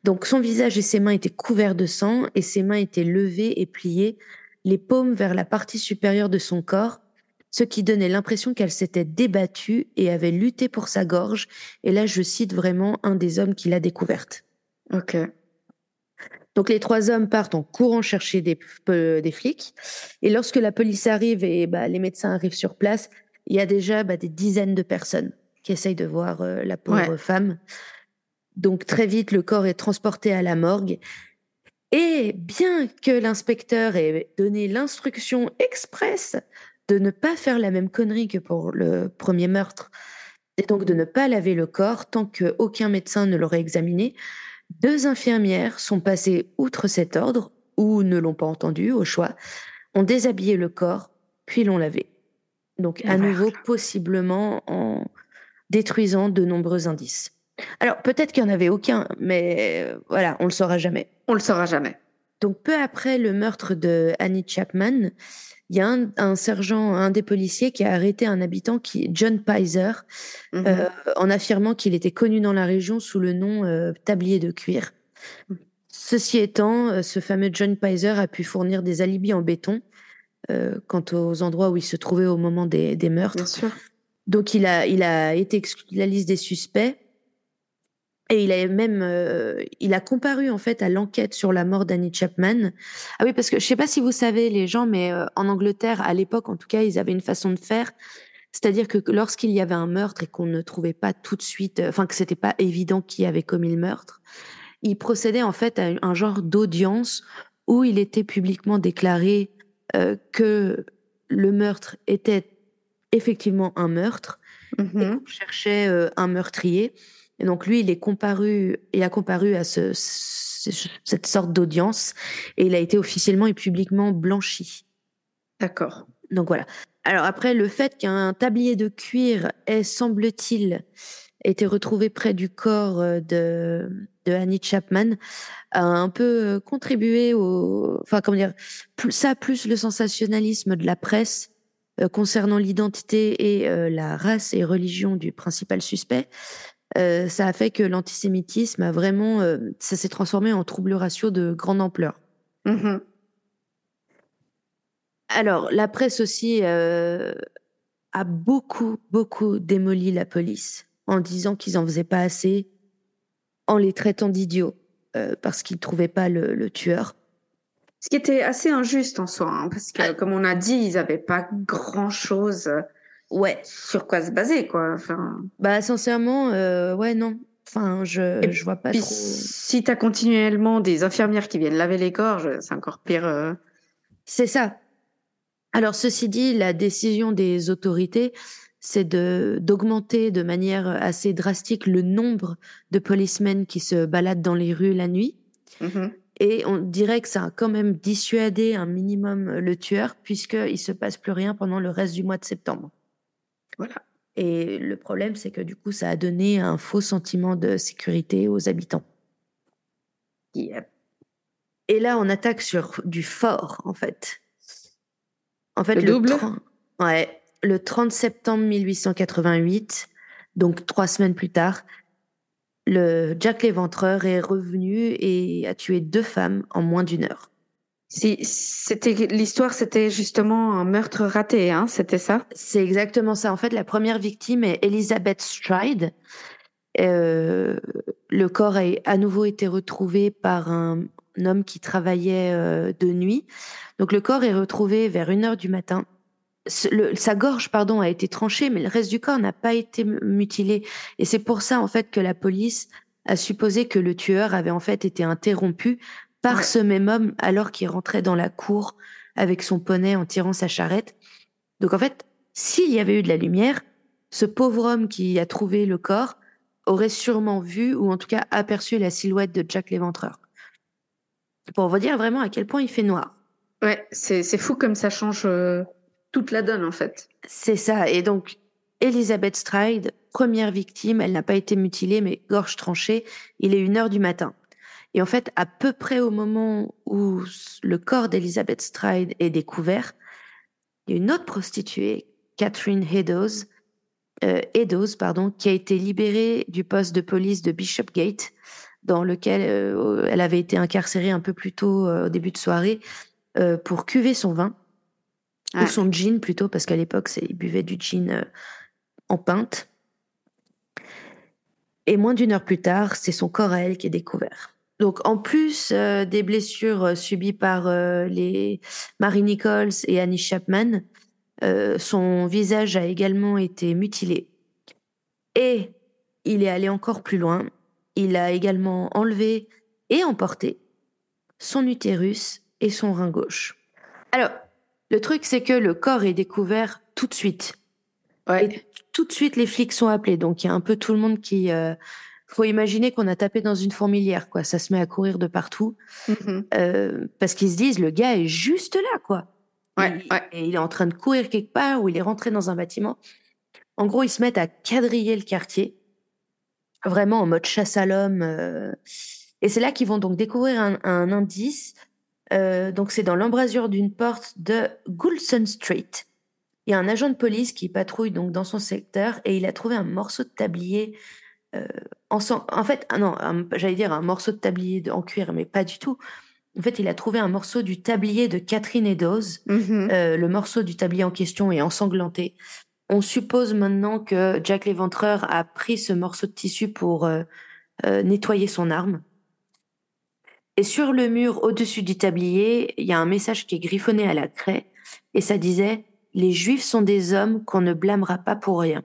Donc son visage et ses mains étaient couverts de sang et ses mains étaient levées et pliées, les paumes vers la partie supérieure de son corps, ce qui donnait l'impression qu'elle s'était débattue et avait lutté pour sa gorge. Et là, je cite vraiment un des hommes qui l'a découverte. Donc les trois hommes partent en courant chercher des, des flics. Et lorsque la police arrive et bah, les médecins arrivent sur place, il y a déjà bah, des dizaines de personnes qui essayent de voir euh, la pauvre femme. Donc très vite, le corps est transporté à la morgue. Et bien que l'inspecteur ait donné l'instruction expresse de ne pas faire la même connerie que pour le premier meurtre, et donc de ne pas laver le corps tant qu'aucun médecin ne l'aurait examiné, deux infirmières sont passées outre cet ordre, ou ne l'ont pas entendu au choix, ont déshabillé le corps, puis l'ont lavé. Donc à nouveau, possiblement en détruisant de nombreux indices. Alors peut-être qu'il n'y en avait aucun, mais euh, voilà, on le saura jamais. On le saura jamais. Donc peu après le meurtre de Annie Chapman, il y a un, sergent, un des policiers qui a arrêté un habitant qui est John Pizer, mhm. euh, en affirmant qu'il était connu dans la région sous le nom euh, tablier de cuir. ceci étant, ce fameux John Pizer a pu fournir des alibis en béton quant aux endroits où il se trouvait au moment des, des meurtres. Bien sûr. Donc il a, il a été exclu de la liste des suspects. Et il a même, euh, il a comparu en fait à l'enquête sur la mort d'Annie Chapman. Ah oui, parce que je sais pas si vous savez les gens, mais euh, en Angleterre, à l'époque en tout cas, ils avaient une façon de faire, c'est-à-dire que lorsqu'il y avait un meurtre et qu'on ne trouvait pas tout de suite, euh, enfin que c'était pas évident qui avait commis le meurtre, ils procédaient en fait à un genre d'audience où il était publiquement déclaré que le meurtre était effectivement un meurtre et Mhm. qu'on cherchait euh, un meurtrier. Et donc lui, il est comparu, il a comparu à ce, ce- cette sorte d'audience et il a été officiellement et publiquement blanchi. D'accord. Donc voilà. Alors après, le fait qu'un tablier de cuir ait, semble-t-il, été retrouvé près du corps euh, de, de Annie Chapman a un peu euh, contribué au, enfin comment dire, ça plus le sensationnalisme de la presse euh, concernant l'identité et euh, la race et religion du principal suspect. Euh, ça a fait que l'antisémitisme a vraiment, euh, ça s'est transformé en trouble ratio de grande ampleur. Mhm. Alors, la presse aussi euh, a beaucoup, beaucoup démoli la police en disant qu'ils en faisaient pas assez, en les traitant d'idiots parce qu'ils trouvaient pas le, le tueur. Ce qui était assez injuste en soi, hein, parce que comme on a dit, ils n'avaient pas grand-chose Ouais. sur quoi se baser, quoi. Enfin, Bah, sincèrement, euh, ouais, non. Enfin, je, Et je vois pas puis trop. si t'as continuellement des infirmières qui viennent laver les gorges, c'est encore pire. euh. C'est ça. Alors, ceci dit, la décision des autorités, c'est de d'augmenter de manière assez drastique le nombre de policemen qui se baladent dans les rues la nuit. Mhm. Et on dirait que ça a quand même dissuadé un minimum le tueur, puisqu'il se passe plus rien pendant le reste du mois de septembre. Voilà. Et le problème, c'est que du coup, ça a donné un faux sentiment de sécurité aux habitants. Et là, on attaque sur du fort, en fait. En fait, Le double? 30 ouais, le 30 septembre 1888, donc trois semaines plus tard, le Jack l'Éventreur est revenu et a tué deux femmes en moins d'une heure. Si c'était l'histoire, c'était justement un meurtre raté, hein, c'était ça? C'est exactement ça. En fait, la première victime est Elizabeth Stride. Euh, le corps a à nouveau été retrouvé par un homme qui travaillait euh, de nuit. Donc le corps est retrouvé vers une heure du matin. Sa gorge, pardon, a été tranchée, mais le reste du corps n'a pas été mutilé. Et c'est pour ça, en fait, que la police a supposé que le tueur avait en fait été interrompu par Ouais. ce même homme alors qu'il rentrait dans la cour avec son poney en tirant sa charrette. Donc en fait, s'il y avait eu de la lumière, ce pauvre homme qui a trouvé le corps aurait sûrement vu ou en tout cas aperçu la silhouette de Jack l'Éventreur. Pour vous dire vraiment à quel point il fait noir. Ouais, c'est c'est fou comme ça change euh, toute la donne en fait. C'est ça. Et donc, Elizabeth Stride, première victime, elle n'a pas été mutilée, mais gorge tranchée. Il est une heure du matin. Et en fait, à peu près au moment où le corps d'Elizabeth Stride est découvert, il y a une autre prostituée, Catherine Eddowes, euh, Eddowes, pardon, qui a été libérée du poste de police de Bishopgate, dans lequel euh, elle avait été incarcérée un peu plus tôt euh, au début de soirée euh, pour cuver son vin ou son gin plutôt, parce qu'à l'époque, il buvait du gin en pinte. Et moins d'une heure plus tard, c'est son corps à elle qui est découvert. Donc, en plus euh, des blessures euh, subies par euh, les Mary Nichols et Annie Chapman, euh, son visage a également été mutilé. Et il est allé encore plus loin. Il a également enlevé et emporté son utérus et son rein gauche. Alors, le truc, c'est que le corps est découvert tout de suite. Ouais. Et tout de suite, les flics sont appelés. Donc, il y a un peu tout le monde qui. euh, faut imaginer qu'on a tapé dans une fourmilière, quoi. Ça se met à courir de partout. Mhm. euh, parce qu'ils se disent, le gars est juste là, quoi. Ouais, il, ouais. Et il est en train de courir quelque part ou il est rentré dans un bâtiment. En gros, ils se mettent à quadriller le quartier. Vraiment en mode chasse à l'homme. euh. Et c'est là qu'ils vont donc découvrir un, un indice. Euh, donc, c'est dans l'embrasure d'une porte de Goulson Street. Il y a un agent de police qui patrouille donc dans son secteur et il a trouvé un morceau de tablier euh, en, en fait, ah non, j'allais dire un morceau de tablier en cuir, mais pas du tout. En fait, il a trouvé un morceau du tablier de Catherine Eddowes. Mhm. Euh, le morceau du tablier en question est ensanglanté. On suppose maintenant que Jack l'Éventreur a pris ce morceau de tissu pour euh, euh, nettoyer son arme. Et sur le mur au-dessus du tablier, il y a un message qui est griffonné à la craie et ça disait Les Juifs sont des hommes qu'on ne blâmera pas pour rien.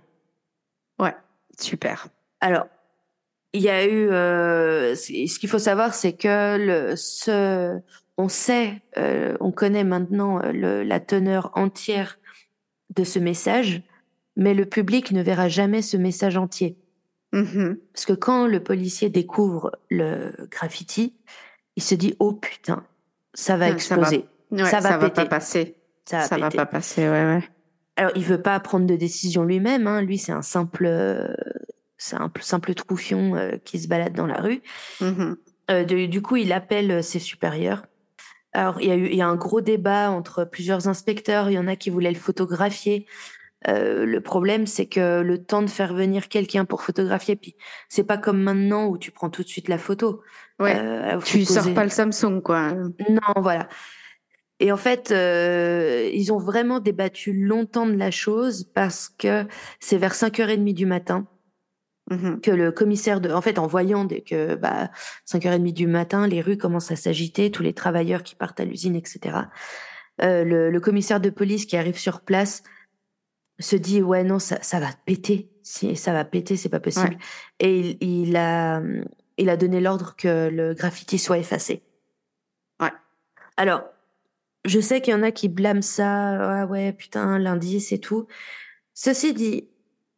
Ouais, super. Alors, il y a eu. Euh, ce qu'il faut savoir, c'est que le, ce, on sait, euh, on connaît maintenant euh, le, la teneur entière de ce message, mais le public ne verra jamais ce message entier. Mhm. Parce que quand le policier découvre le graffiti, il se dit oh putain, ça va Ouais, exploser. Ouais, Ça va va péter. pas passer. Ça va, Ça va pas passer, ouais, ouais. Alors, il veut pas prendre de décision lui-même. Hein. Lui, c'est un simple, c'est un simple troufion euh, qui se balade dans la rue. Mhm. Euh, de- du coup, il appelle euh, ses supérieurs. Alors, il y a eu, il y a un gros débat entre plusieurs inspecteurs. Il y en a qui voulaient le photographier. Euh, le problème, c'est que le temps de faire venir quelqu'un pour photographier, puis c'est pas comme maintenant où tu prends tout de suite la photo. Ouais. Euh, Tu sors poser- pas le Samsung, quoi. Non, voilà. Et en fait, euh, ils ont vraiment débattu longtemps de la chose parce que c'est vers 5h30 du matin Mhm. que le commissaire de, en fait, en voyant dès que, bah, 5h30 du matin, les rues commencent à s'agiter, tous les travailleurs qui partent à l'usine, etc. Euh, le, le commissaire de police qui arrive sur place se dit, ouais, non, ça, ça va péter. Si ça va péter, c'est pas possible. Et il, il a, il a donné l'ordre que le graffiti soit effacé. Ouais. Alors, je sais qu'il y en a qui blâment ça, ah ouais, putain, l'indice et tout. Ceci dit,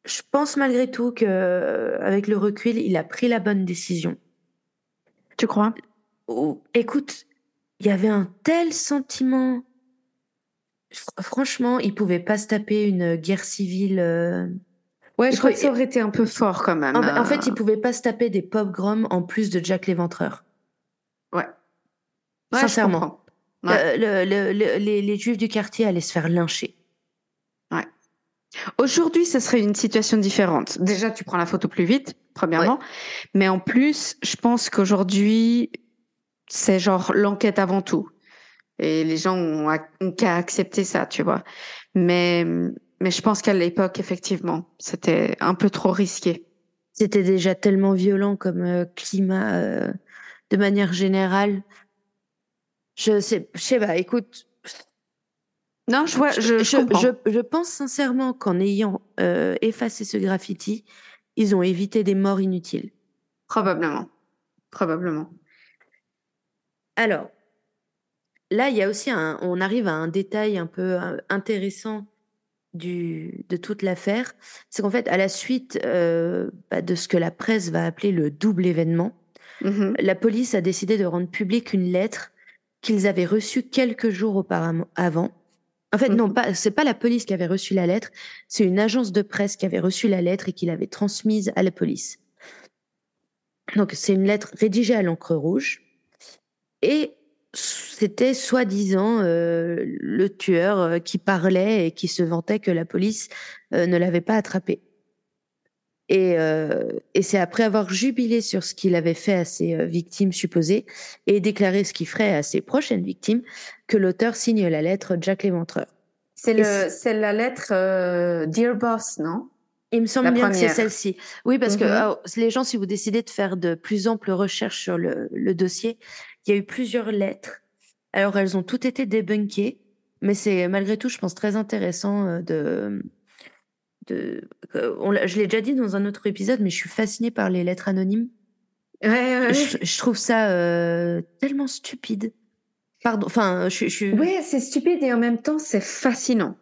je pense malgré tout que, euh, avec le recul, il a pris la bonne décision. Tu crois? Oh, écoute, il y avait un tel sentiment. Fr- Franchement, il pouvait pas se taper une guerre civile. euh. Ouais, Il je crois que ça aurait été un peu fort quand même. En, en fait, il pouvait pas se taper des pogroms en plus de Jack l'Éventreur. Ouais. Sincèrement. Ouais. Euh, le- le- le- les, les juifs du quartier allaient se faire lyncher. Aujourd'hui, ce serait une situation différente. Déjà, tu prends la photo plus vite, premièrement. Mais en plus, je pense qu'aujourd'hui, c'est genre l'enquête avant tout. Et les gens ont, qu'à accepter ça, tu vois. Mais, mais je pense qu'à l'époque, effectivement, c'était un peu trop risqué. C'était déjà tellement violent comme euh, climat euh, de manière générale. Je sais, je sais pas, écoute, Non, je vois, je, je, je, pense sincèrement qu'en ayant euh, effacé ce graffiti, ils ont évité des morts inutiles. Probablement. Probablement. Alors, là, il y a aussi un, on arrive à un détail un peu euh, intéressant du, de toute l'affaire. C'est qu'en fait, à la suite euh, bah, de ce que la presse va appeler le double événement, Mhm. la police a décidé de rendre publique une lettre qu'ils avaient reçue quelques jours auparavant. En fait, non, Mhm. pas, c'est pas la police qui avait reçu la lettre, c'est une agence de presse qui avait reçu la lettre et qui l'avait transmise à la police. Donc, c'est une lettre rédigée à l'encre rouge et c'était soi-disant euh, le tueur euh, qui parlait et qui se vantait que la police euh, ne l'avait pas attrapé. Et, euh, et c'est après avoir jubilé sur ce qu'il avait fait à ses euh, victimes supposées et déclaré ce qu'il ferait à ses prochaines victimes que l'auteur signe la lettre Jack l'Éventreur. C'est le, c'est- la lettre euh, Dear Boss, non? Il me semble La bien que c'est celle-ci. Oui, parce que Mhm. alors, les gens, si vous décidez de faire de plus amples recherches sur le, le dossier, il y a eu plusieurs lettres. Alors, elles ont toutes été débunkées, mais c'est malgré tout, je pense, très intéressant de... de on l'a- je l'ai déjà dit dans un autre épisode, mais je suis fascinée par les lettres anonymes. Ouais, ouais, ouais. Je, je trouve ça euh, tellement stupide. Pardon, enfin, je, je. Ouais, c'est stupide et en même temps, c'est fascinant.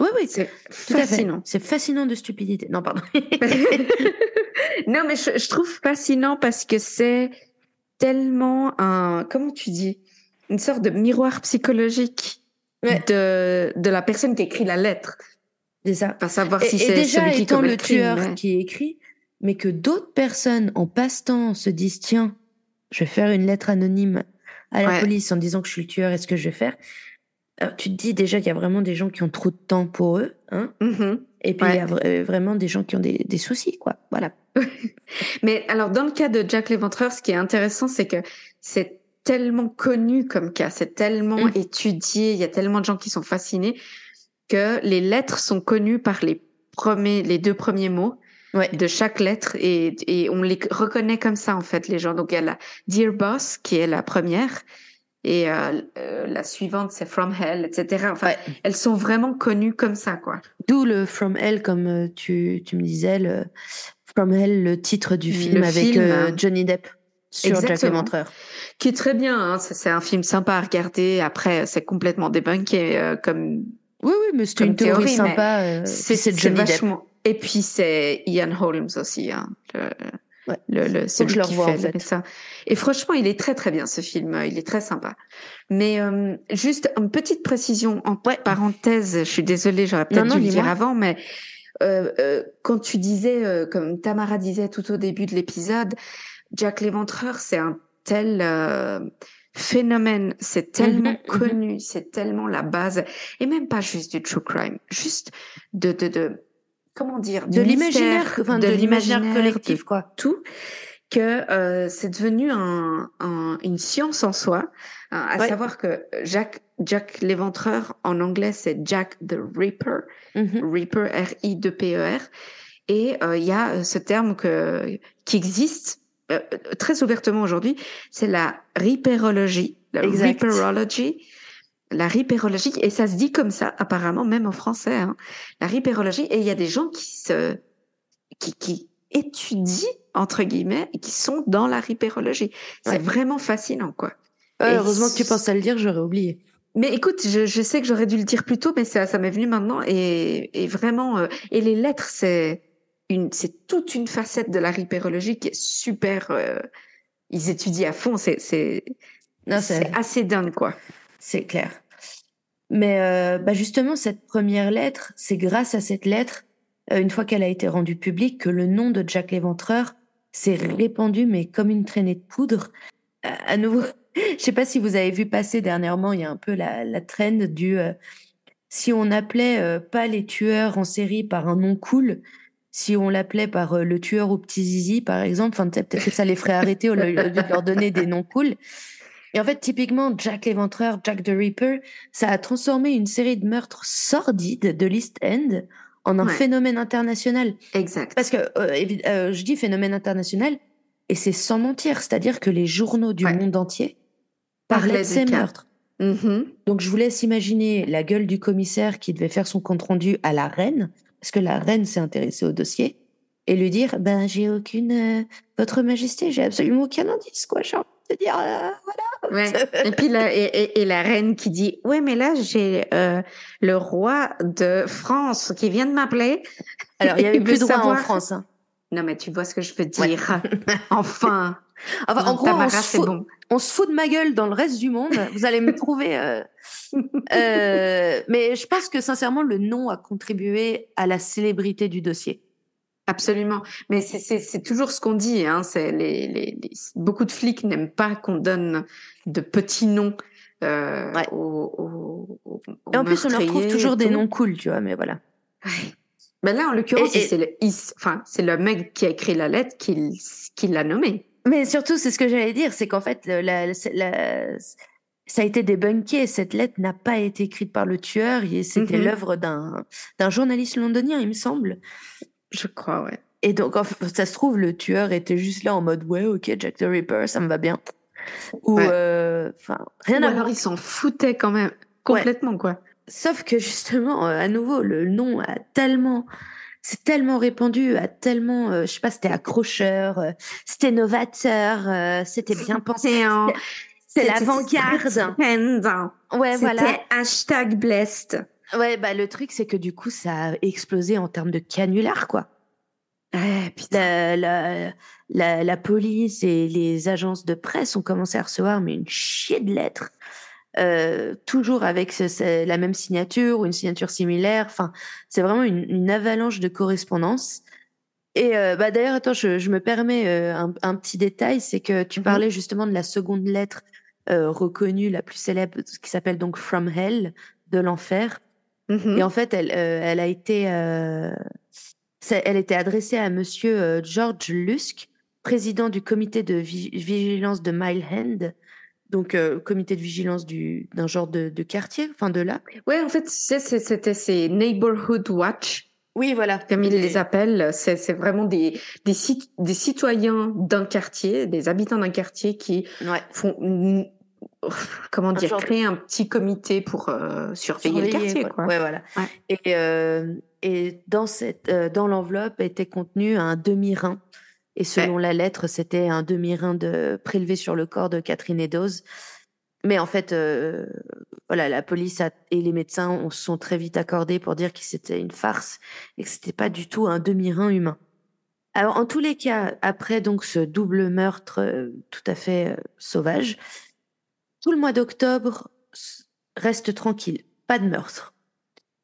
oui, oui, C'est fascinant. C'est fascinant de stupidité. Non, pardon. non, mais je, je trouve fascinant parce que c'est tellement un, comment tu dis, une sorte de miroir psychologique Ouais. de, de la personne qui écrit la lettre. Ça. Pas savoir si c'est déjà celui qui étant le crime. tueur qui écrit, mais que d'autres personnes en passe-temps se disent tiens, je vais faire une lettre anonyme à la Ouais. police en disant que je suis le tueur, est-ce que je vais faire Alors, Tu te dis déjà qu'il y a vraiment des gens qui ont trop de temps pour eux, hein Mhm. Et puis, il y a vraiment des gens qui ont des, des soucis, quoi. Voilà. Mais alors, dans le cas de Jack l'Éventreur, ce qui est intéressant, c'est que c'est tellement connu comme cas, c'est tellement Mm. étudié, il y a tellement de gens qui sont fascinés que les lettres sont connues par les premiers, les deux premiers mots Ouais. de chaque lettre et, et on les reconnaît comme ça en fait les gens. Donc il y a la Dear Boss qui est la première et euh, euh, la suivante c'est From Hell, etc. Enfin, Ouais. elles sont vraiment connues comme ça quoi. D'où le From Hell, comme euh, tu, tu me disais, le From Hell, le titre du Le film avec film, euh. Johnny Depp sur Jack Exactement. l'Éventreur. Qui est très bien, hein. c'est c'est un film sympa à regarder. Après c'est complètement débunké euh, comme Oui, oui, mais c'était une théorie, sympa. euh, c'est Johnny Depp. vachement. Et puis c'est Ian Holmes aussi, hein, le, Ouais. le, le celui qui fait en fait. médecin. Et franchement, il est très très bien ce film. Il est très sympa. Mais euh, juste une petite précision en parenthèse. Je suis désolée, j'aurais peut-être dû le dire avant, mais euh, euh, quand tu disais, euh, comme Tamara disait tout au début de l'épisode, Jack l'Éventreur, c'est un tel euh, phénomène, c'est tellement Mhm, mhm. connu, c'est tellement la base, et même pas juste du true crime, juste de de, de comment dire, De l'imaginaire, enfin, de l'imaginaire de collectif, quoi. tout que euh, c'est devenu un, un- une science en soi, hein, à Ouais. savoir que Jack Jack l'éventreur en anglais c'est Jack the Ripper. Reaper R I 2 P E et euh, il y a euh, ce terme que qui existe euh, très ouvertement aujourd'hui, c'est la ripérologie, la Exact. ripperology. La ripérologie, et ça se dit comme ça, apparemment, même en français, hein, la ripérologie, et il y a des gens qui se, qui, qui étudient, entre guillemets, et qui sont dans la ripérologie. C'est Ouais. vraiment fascinant, quoi. Heureusement que tu penses à le dire, j'aurais oublié. Mais écoute, je, je sais que j'aurais dû le dire plus tôt, mais ça, ça m'est venu maintenant et, et vraiment, euh, et les lettres, c'est c'est toute une facette de la ripérologie qui est super. euh, ils étudient à fond, c'est, c'est, assez dingue, quoi. c'est clair. Mais euh, bah justement, cette première lettre, c'est grâce à cette lettre, euh, une fois qu'elle a été rendue publique, que le nom de Jack l'Éventreur s'est répandu, mais comme une traînée de poudre. À nouveau, je sais pas si vous avez vu passer dernièrement, il y a un peu la, la trend du si on appelait pas les tueurs en série par un nom cool, si on l'appelait par euh, le tueur au petit zizi, par exemple, enfin, peut-être que ça les ferait arrêter au lieu de leur donner des noms cool. Et en fait, typiquement, Jack l'Éventreur, Jack the Ripper, ça a transformé une série de meurtres sordides de l'East End en un Ouais. phénomène international. Exact. Parce que euh, euh, je dis phénomène international, et c'est sans mentir, c'est-à-dire que les journaux du Ouais. monde entier Parlaient de ces cas. meurtres. Mhm. Donc je vous laisse imaginer la gueule du commissaire qui devait faire son compte rendu à la reine, parce que la reine s'est intéressée au dossier, et lui dire ben j'ai aucune, euh, votre Majesté, j'ai absolument aucun indice quoi, j'ai envie de dire euh, Ouais. Et puis là, et, et, et la reine qui dit, ouais, mais là, j'ai euh, le roi de France qui vient de m'appeler. Alors il y avait plus de droit en France. Hein. Non, mais tu vois ce que je veux Ouais. dire. enfin. Enfin, en gros, on Tamara, se, fout, bon. on se fout de ma gueule dans le reste du monde. Vous allez me trouver. euh, euh, mais je pense que sincèrement, le nom a contribué à la célébrité du dossier. Absolument. Mais c'est- toujours ce qu'on dit. Hein. C'est les, les, les- beaucoup de flics n'aiment pas qu'on donne de petits noms euh, Ouais. aux, aux, aux- Et en plus, on leur trouve toujours des noms cool, tu vois, mais voilà. Ouais. Ben là, en l'occurrence, c'est le, is- enfin, c'est le mec qui a écrit la lettre qui, l'a nommé. Mais surtout, c'est ce que j'allais dire, c'est qu'en fait, le- la- la- la- ça a été débunké. Cette lettre n'a pas été écrite par le tueur. C'était Mhm. l'œuvre d'un journaliste londonien, il me semble. Je crois, ouais. Et donc, en fait, ça se trouve, le tueur était juste là en mode ouais, ok, Jack the Ripper, ça me va bien. Ou, Ouais. euh, enfin, rien Ou à alors voir. ils s'en foutaient quand même complètement, quoi. Sauf que justement, euh, à nouveau, le nom a tellement, c'est tellement répandu, a tellement, euh, je sais pas, c'était accrocheur, euh, c'était novateur, euh, c'était bien pensé. C'est en- C'est l'avant-garde. Ouais, voilà. hashtag blessed. Ouais, bah le truc, c'est que du coup, ça a explosé en termes de canular, quoi. La, la, la, la police et les agences de presse ont commencé à recevoir mais une chier de lettres, euh, toujours avec ce- ce- la même signature ou une signature similaire. Enfin, c'est vraiment une, une avalanche de correspondance. Et euh, bah d'ailleurs, attends, je, je me permets euh, un, un petit détail, c'est que tu Mhm. parlais justement de la seconde lettre euh, reconnue, la plus célèbre, qui s'appelle donc From Hell, de l'enfer. Mhm. Et en fait, elle, elle a été, euh, elle était adressée à Monsieur euh, George Lusk, président du comité de vi- vigilance de Mile End, donc euh, comité de vigilance du d'un genre de, de quartier, enfin de là. Ouais, en fait, c'était ces Neighborhood Watch, Oui, voilà. comme ils les appellent. C'est vraiment des, des, cit- des citoyens d'un quartier, des habitants d'un quartier qui Ouais. font, mm, comment dire, de- créer un petit comité pour euh, surveiller, le quartier, quoi. quoi. Ouais, voilà. Ouais. Et, euh, et dans, cette, euh, dans l'enveloppe était contenu un demi-rein. Et selon la lettre, c'était un demi-rein de, prélevé sur le corps de Catherine Eddowes. Mais en fait, euh, voilà, la police a- et les médecins on, se sont très vite accordés pour dire que c'était une farce et que c'était pas du tout un demi-rein humain. Alors, en tous les cas, après donc ce double meurtre euh, tout à fait euh, sauvage, tout le mois d'octobre reste tranquille, pas de meurtre.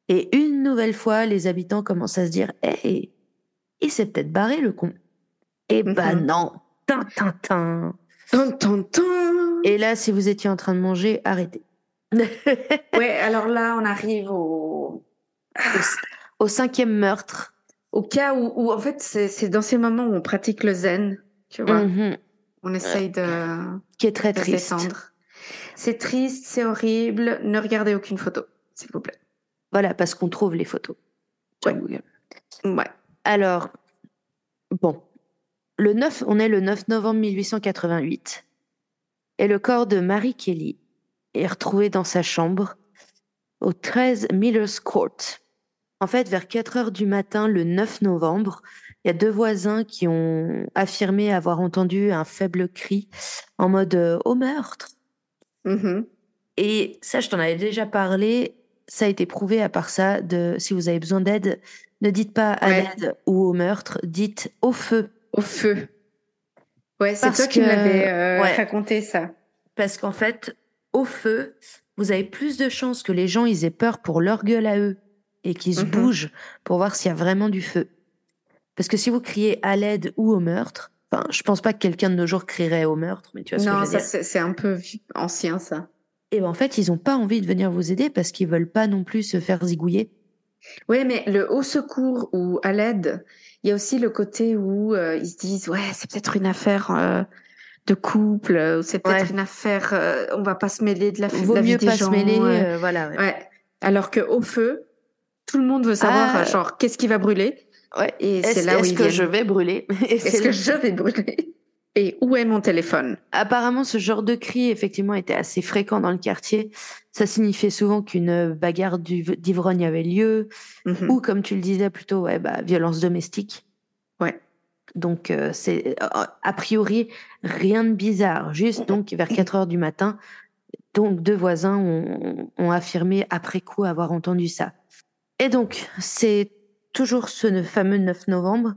Et une nouvelle fois, les habitants commencent à se dire Hey, il s'est peut-être barré le con. Eh ben Mhm. non, tin, tin, tin. Tan, tan, tan. Et là, si vous étiez en train de manger, arrêtez. Ouais, alors là, on arrive au, au, cinquième meurtre. au cas où, où en fait, c'est dans ces moments où on pratique le zen, tu vois. Mhm. On essaye de, Qui est très de triste. C'est triste, c'est horrible. Ne regardez aucune photo, s'il vous plaît. Voilà, parce qu'on trouve les photos. sur Ouais. Google. Ouais. Alors, bon, le 9, on est le 9 novembre 1888 et le corps de Mary Kelly est retrouvé dans sa chambre au 13 Miller's Court. En fait, vers 4 heures du matin, le 9 novembre, il y a deux voisins qui ont affirmé avoir entendu un faible cri en mode euh, au meurtre. Mhm. Et ça, je t'en avais déjà parlé. Ça a été prouvé à part ça. De, si vous avez besoin d'aide, ne dites pas à Ouais. l'aide ou au meurtre, dites au feu. Au feu. Ouais, c'est toi qui que- m'avais euh, ouais. raconté ça. Parce qu'en fait, au feu, vous avez plus de chances que les gens ils aient peur pour leur gueule à eux et qu'ils se Mhm. bougent pour voir s'il y a vraiment du feu. Parce que si vous criez à l'aide ou au meurtre, enfin, je pense pas que quelqu'un de nos jours crierait au meurtre, mais tu vois ce que Non, je veux ça dire. c'est c'est un peu ancien ça. Et ben, en fait, ils ont pas envie de venir vous aider parce qu'ils veulent pas non plus se faire zigouiller. Ouais, mais le haut secours ou à l'aide, il y a aussi le côté où euh, ils se disent ouais, c'est peut-être une affaire euh, de couple, euh, ou c'est peut-être Ouais. une affaire, euh, on va pas se mêler de la, de Vaut la vie mieux des pas gens. se mêler, voilà. ouais. Ouais. Alors que au feu, tout le monde veut savoir Ah. genre qu'est-ce qui va brûler Ouais. et c'est Est-ce là où est-ce que viennent. je vais brûler? Est-ce que je vais brûler? Et où est mon téléphone? Apparemment, ce genre de cri, effectivement, était assez fréquent dans le quartier. Ça signifiait souvent qu'une bagarre d'ivrogne avait lieu, Mhm. ou comme tu le disais plutôt, ouais, bah, violence domestique. Ouais. Donc, euh, c'est euh, a priori rien de bizarre. Juste donc vers 4 heures du matin, donc deux voisins ont, ont affirmé après coup avoir entendu ça. Et donc, c'est toujours ce fameux 9 novembre.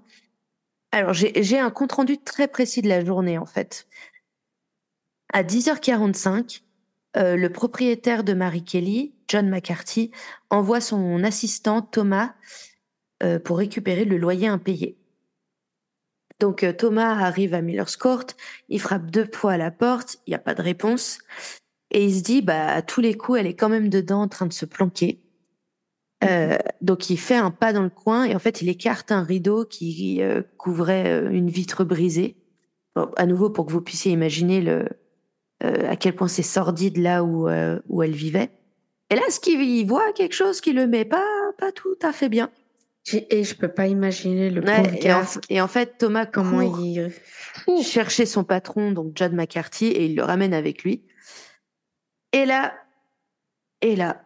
Alors, j'ai un compte rendu très précis de la journée en fait. À 10h45, euh, le propriétaire de Mary Kelly, John McCarthy, envoie son assistant Thomas euh, pour récupérer le loyer impayé. Donc euh, Thomas arrive à Miller's Court, il frappe deux fois à la porte, il n'y a pas de réponse, et il se dit, bah à tous les coups, elle est quand même dedans en train de se planquer. Euh, donc il fait un pas dans le coin et en fait il écarte un rideau qui euh, couvrait euh, une vitre brisée. Bon, à nouveau pour que vous puissiez imaginer le, euh, à quel point c'est sordide là où, où elle vivait. Et là, ce qu'il voit quelque chose qui le met pas, pas tout à fait bien? Et je peux pas imaginer le Ouais, et, en, et en fait, Thomas comment court il... chercher son patron, donc John McCarthy, et il le ramène avec lui. Et là, et là,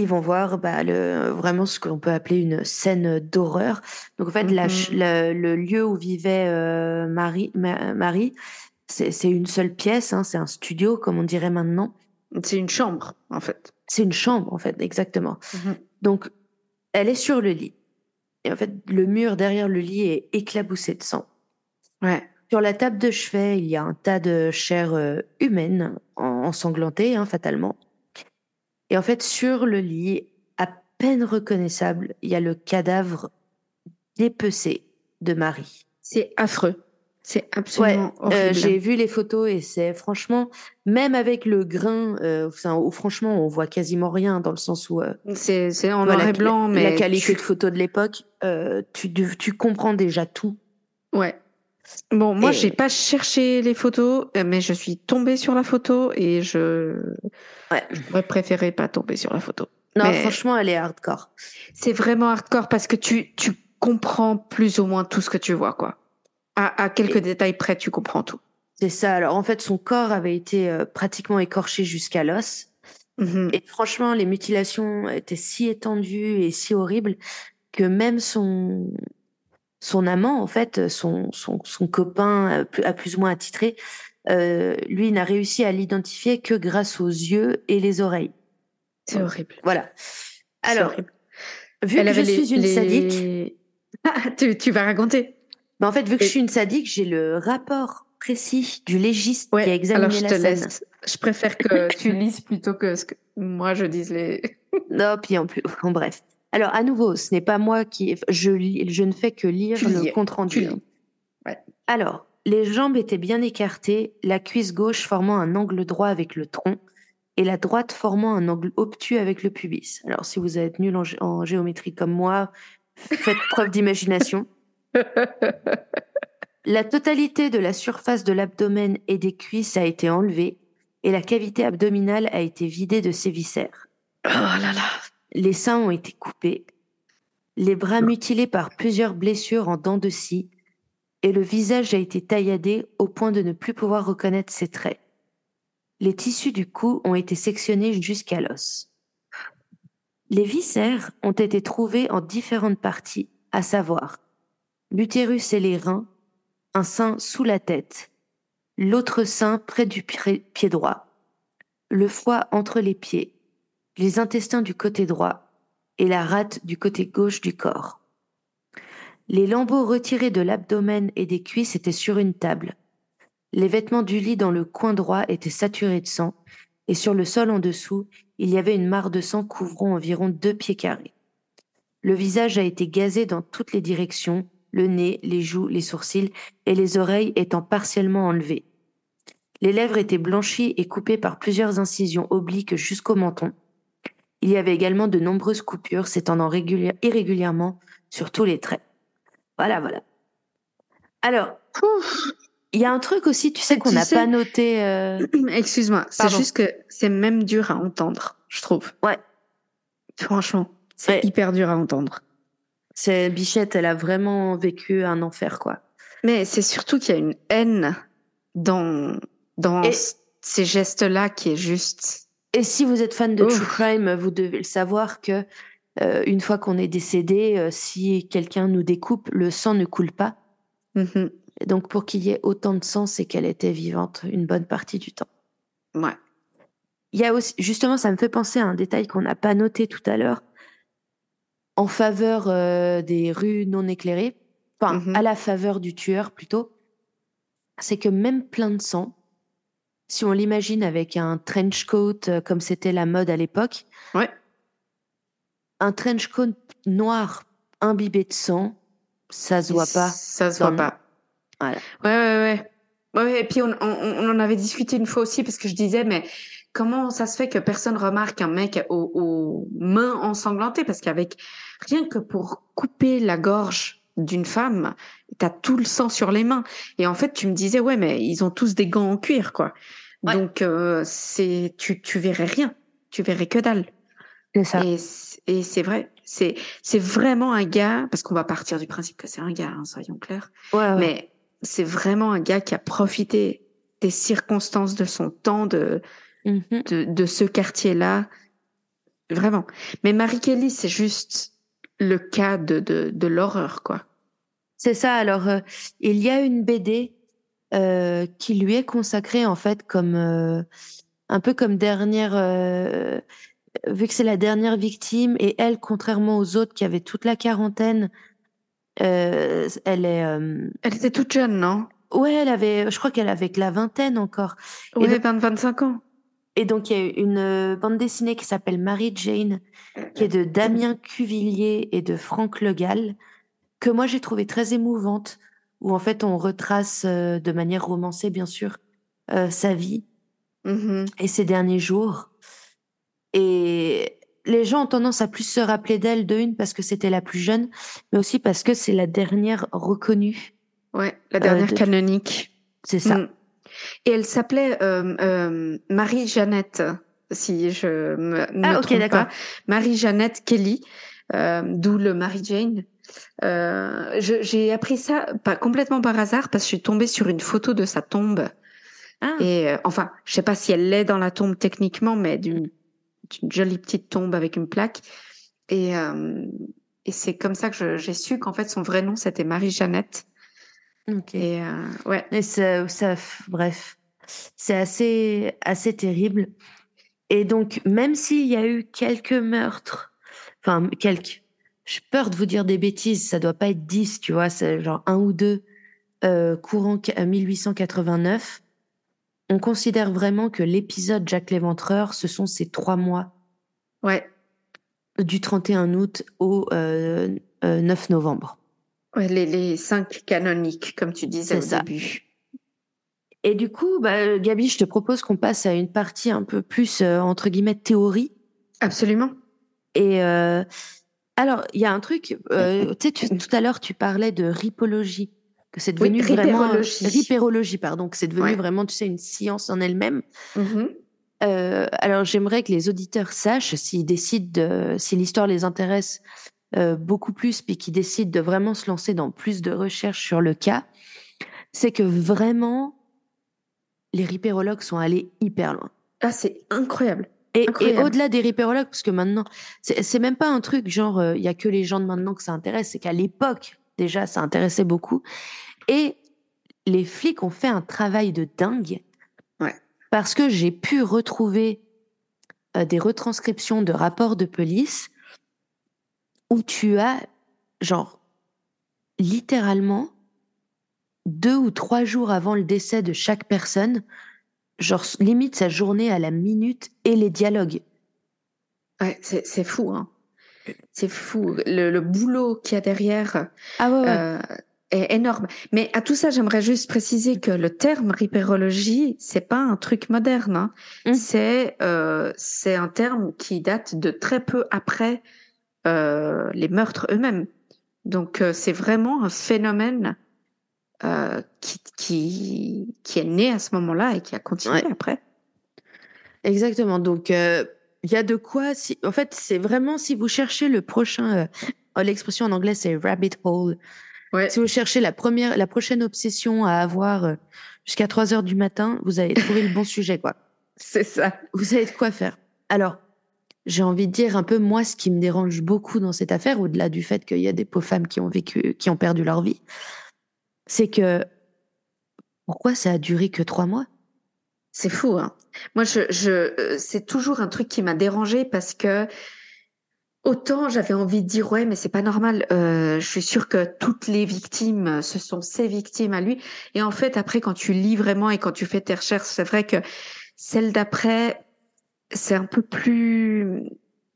ils vont voir bah, le, vraiment ce qu'on peut appeler une scène d'horreur. Donc en fait, Mhm. le, le lieu où vivait euh, Marie, Ma- Marie, c'est une seule pièce, hein, c'est un studio comme on dirait maintenant. C'est une chambre, en fait. C'est une chambre en fait, exactement. Mhm. Donc elle est sur le lit. Et en fait, le mur derrière le lit est éclaboussé de sang. Ouais. Sur la table de chevet, il y a un tas de chair euh, humaine en- ensanglantée, hein, fatalement. Et en fait, sur le lit, à peine reconnaissable, il y a le cadavre dépecé de Marie. C'est affreux. C'est absolument euh, horrible. J'ai vu les photos et c'est franchement, même avec le grain, euh, enfin, franchement, on voit quasiment rien dans le sens où euh, c'est en noir et la- blanc, mais la qualité tu- de photo de l'époque, euh, tu comprends déjà tout. Ouais. Bon, moi, Et- j'ai pas cherché les photos, euh, mais je suis tombée sur la photo et je Ouais. j'aurais préféré pas tomber sur la photo. Non, Mais- franchement, elle est hardcore. C'est vraiment hardcore parce que tu, tu comprends plus ou moins tout ce que tu vois, quoi. À, à quelques Et- détails près, tu comprends tout. C'est ça. Alors, en fait, son corps avait été euh, pratiquement écorché jusqu'à l'os. Mhm. Et franchement, les mutilations étaient si étendues et si horribles que même son, son amant, en fait, son, son, son copain, euh, plus- à plus ou moins attitré, euh, lui n'a réussi à l'identifier que grâce aux yeux et les oreilles. C'est horrible. Voilà. Alors, horrible. vu que je suis une sadique, sadique. Ah, tu, tu vas raconter. mais en fait, vu que Et- je suis une sadique, j'ai le rapport précis du légiste Ouais, qui a examiné alors je la te scène. laisse. Je préfère que tu lises plutôt que ce que moi je dise les. Non, puis en plus, en bref. Alors, à nouveau, ce n'est pas moi qui, je lis, je ne fais que lire Tu le lis, compte rendu. Ouais. Alors, les jambes étaient bien écartées, la cuisse gauche formant un angle droit avec le tronc et la droite formant un angle obtus avec le pubis. Alors, si vous êtes nul en, gé- en géométrie comme moi, faites preuve d'imagination. La totalité de la surface de l'abdomen et des cuisses a été enlevée et la cavité abdominale a été vidée de ses viscères. Oh là là. Les seins ont été coupés, les bras mutilés par plusieurs blessures en dents de scie, et le visage a été tailladé au point de ne plus pouvoir reconnaître ses traits. Les tissus du cou ont été sectionnés jusqu'à l'os. Les viscères ont été trouvés en différentes parties, à savoir l'utérus et les reins, un sein sous la tête, l'autre sein près du pi- pied droit, le foie entre les pieds, les intestins du côté droit et la rate du côté gauche du corps. Les lambeaux retirés de l'abdomen et des cuisses étaient sur une table. Les vêtements du lit dans le coin droit étaient saturés de sang et sur le sol en dessous, il y avait une mare de sang couvrant environ deux pieds carrés. Le visage a été gazé dans toutes les directions, le nez, les joues, les sourcils et les oreilles étant partiellement enlevés. Les lèvres étaient blanchies et coupées par plusieurs incisions obliques jusqu'au menton. Il y avait également de nombreuses coupures s'étendant régulière- irrégulièrement sur tous les traits. Voilà, voilà. Alors, il y a un truc aussi, tu sais, qu'on n'a sais- pas noté. euh, Excuse-moi, c'est juste que c'est même dur à entendre, je trouve. Ouais. Franchement, c'est Ouais. hyper dur à entendre. C'est Bichette, elle a vraiment vécu un enfer, quoi. Mais c'est surtout qu'il y a une haine dans, dans Et- ces gestes-là qui est juste. Et si vous êtes fan de Ouf. True Crime, vous devez le savoir que euh, une fois qu'on est décédé, euh, si quelqu'un nous découpe, le sang ne coule pas. Et donc, pour qu'il y ait autant de sang, c'est qu'elle était vivante une bonne partie du temps. Ouais. Il y a aussi, justement, ça me fait penser à un détail qu'on n'a pas noté tout à l'heure, en faveur euh, des rues non éclairées, enfin, Mhm. à la faveur du tueur plutôt, c'est que même plein de sang, si on l'imagine avec un trench coat euh, comme c'était la mode à l'époque, Ouais. un trench coat noir imbibé de sang, ça se voit pas. Ça se voit le- pas. Voilà. Ouais, ouais, ouais. Ouais, ouais, et puis on, on, on en avait discuté une fois aussi parce que je disais, mais comment ça se fait que personne remarque un mec aux, aux mains ensanglantées? Parce qu'avec rien que pour couper la gorge d'une femme, t'as tout le sang sur les mains. Et en fait, tu me disais, ouais, mais ils ont tous des gants en cuir, quoi. Ouais. Donc, euh, c'est, tu, tu verrais rien. Tu verrais que dalle. C'est ça. Et, c'est vrai. C'est, c'est vraiment un gars, parce qu'on va partir du principe que c'est un gars, hein, soyons clairs. Ouais, ouais. Mais c'est vraiment un gars qui a profité des circonstances de son temps, de, Mhm. de, de ce quartier-là. Vraiment. Mais Marie Kelly, c'est juste le cas de, de, de l'horreur, quoi. C'est ça. Alors, euh, il y a une BD euh, qui lui est consacrée en fait comme euh, un peu comme dernière, euh, vu que c'est la dernière victime et elle, contrairement aux autres qui avaient toute la quarantaine, euh, elle est, euh, Elle était toute jeune, non? Ouais, elle avait, je crois qu'elle avait que la vingtaine encore. Et Ouais, donc- 20, 25 ans. Et donc, il y a une euh, bande dessinée qui s'appelle Marie Jane, qui est de Damien Cuvillier et de Franck Le Gall, que moi j'ai trouvé très émouvante, où en fait on retrace euh, de manière romancée, bien sûr, euh, sa vie Mhm. et ses derniers jours. Et les gens ont tendance à plus se rappeler d'elle, de une, parce que c'était la plus jeune, mais aussi parce que c'est la dernière reconnue. Ouais, la dernière de- canonique. C'est ça. Mm. Et elle s'appelait euh, euh, Marie-Jeannette, si je me Ah, ok, trompe d'accord. pas. Marie-Jeannette Kelly, euh, d'où le. Euh, je- J'ai appris ça pas complètement par hasard parce que je suis tombée sur une photo de sa tombe. Ah, Et euh, enfin, je sais pas si elle l'est dans la tombe techniquement, mais d'une jolie petite tombe avec une plaque. Et, euh, et c'est comme ça que j'ai su qu'en fait son vrai nom c'était Marie-Jeannette. Ok. Et euh, ouais. Et ça, ça, bref, c'est assez, assez terrible. Et donc, même s'il y a eu quelques meurtres, enfin, quelques, j'ai peur de vous dire des bêtises, ça doit pas être 10, tu vois, c'est genre un ou deux, euh, courant qu- euh, 1889, on considère vraiment que l'épisode Jack l'Éventreur, ce sont ces trois mois Ouais. du 31 août au euh, euh, 9 novembre. Les, les cinq canoniques, comme tu disais au ça. début. Et du coup, bah, Gabi, je te propose qu'on passe à une partie un peu plus, euh, entre guillemets, théorie. Absolument. Et euh, alors, il y a un truc, euh, tu sais, tout à l'heure, tu parlais de ripologie, que c'est Oui, devenu vraiment... ripérologie. Ripérologie, pardon, que c'est devenu Ouais. vraiment, tu sais, une science en elle-même. Mhm. Euh, alors, j'aimerais que les auditeurs sachent, s'ils décident, de, si l'histoire les intéresse euh, beaucoup plus, puis qu'ils décident de vraiment se lancer dans plus de recherches sur le cas, c'est que vraiment, les ripérologues sont allés hyper loin. Ah, c'est incroyable. Et, au-delà des ripérologues, parce que maintenant, c'est même pas un truc genre, il y a que les gens de maintenant que ça intéresse, c'est qu'à l'époque, déjà, ça intéressait beaucoup. Et les flics ont fait un travail de dingue. Ouais. Parce que j'ai pu retrouver euh, des retranscriptions de rapports de police où tu as, genre, littéralement, deux ou trois jours avant le décès de chaque personne, genre limite sa journée à la minute et les dialogues. Ouais, c'est c'est fou. Hein. C'est fou. Le, le boulot qu'il y a derrière Ah ouais, ouais. euh, est énorme. Mais à tout ça, j'aimerais juste préciser que le terme ripérologie, c'est pas un truc moderne. Hein. Mm. C'est euh, c'est un terme qui date de très peu après euh, les meurtres eux-mêmes. Donc euh, c'est vraiment un phénomène euh, qui, qui qui est né à ce moment-là et qui a continué Ouais. après. Exactement. Donc, il y a de quoi. Si... En fait, c'est vraiment si vous cherchez le prochain. oh, L'expression en anglais, c'est rabbit hole. Ouais. Si vous cherchez la première, la prochaine obsession à avoir jusqu'à 3 heures du matin, vous avez trouvé le bon sujet, quoi. C'est ça. Vous savez de quoi faire. Alors, j'ai envie de dire un peu moi ce qui me dérange beaucoup dans cette affaire, au-delà du fait qu'il y a des pauvres femmes qui ont vécu, qui ont perdu leur vie, c'est que pourquoi ça a duré que trois mois? C'est fou, hein. Moi, je, euh, c'est toujours un truc qui m'a dérangé parce que autant j'avais envie de dire ouais, mais c'est pas normal. Euh, je suis sûre que toutes les victimes, euh, ce sont ses victimes à lui. Et en fait, après, quand tu lis vraiment et quand tu fais tes recherches, c'est vrai que celle d'après, c'est un peu plus,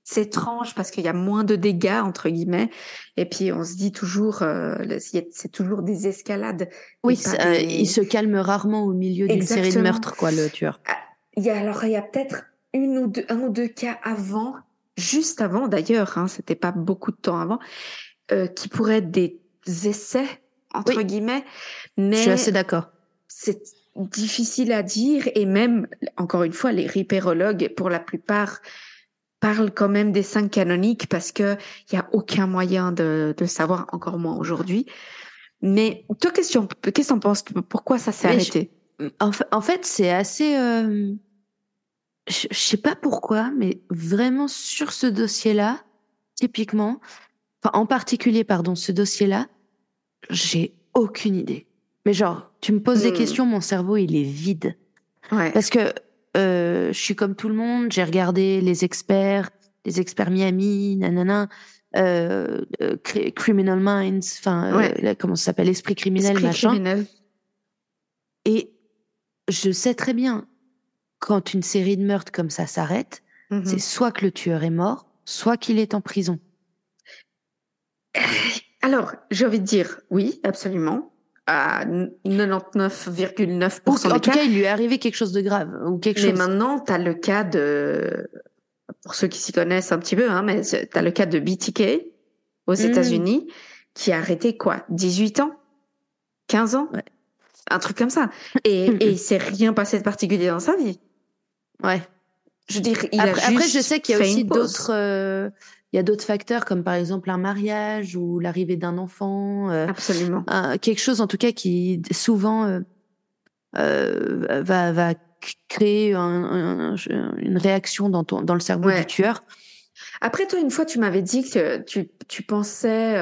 c'est étrange parce qu'il y a moins de dégâts entre guillemets. Et puis on se dit toujours, euh, c'est toujours des escalades. Oui, euh, des- il se calme rarement au milieu d'une série de meurtres, quoi, le tueur. Il y a alors il y a peut-être une ou deux, un ou deux cas avant, juste avant d'ailleurs, hein, c'était pas beaucoup de temps avant, euh, qui pourraient être des essais entre Oui. guillemets, Je mais suis assez d'accord. c'est difficile à dire et même encore une fois les ripérologues pour la plupart parlent quand même des cinq canoniques parce que il y a aucun moyen de, de savoir encore moins aujourd'hui. Mais toi, qu'est-ce que que t'en penses? Pourquoi ça s'est arrêté? En fait, en fait c'est assez. euh, Je je sais pas pourquoi, mais vraiment sur ce dossier-là, typiquement, en particulier, pardon, ce dossier-là, j'ai aucune idée. Mais genre, tu me poses des Hmm. questions, mon cerveau il est vide. Ouais. Parce que euh, je suis comme tout le monde, j'ai regardé les experts, les experts Miami, nanana, euh, euh, Cri- Criminal Minds, enfin, Ouais. comment ça s'appelle, Esprit criminel, Esprit machin. criminel. Et je sais très bien, quand une série de meurtres comme ça s'arrête, Mhm. c'est soit que le tueur est mort, soit qu'il est en prison. Alors, j'ai envie de dire oui, absolument. À 99,9% Ou, des en tout cas. cas, il lui est arrivé quelque chose de grave ou quelque Mais chose. maintenant, tu as le cas de, pour ceux qui s'y connaissent un petit peu, hein, mais tu as le cas de BTK aux Mm. États-Unis qui a arrêté quoi 18 ans? 15 ans? Ouais. Un truc comme ça. Et, et il s'est rien passé de particulier dans sa vie. Ouais. Je veux dire, il Après, a après, juste je sais qu'il y a aussi d'autres. euh, il y a d'autres facteurs comme par exemple un mariage ou l'arrivée d'un enfant. euh, Absolument. un- quelque chose en tout cas qui souvent euh, euh, va, créer un- un- un- une réaction dans, ton, dans le cerveau Ouais. du tueur. Après, toi, une fois, tu m'avais dit que tu, tu pensais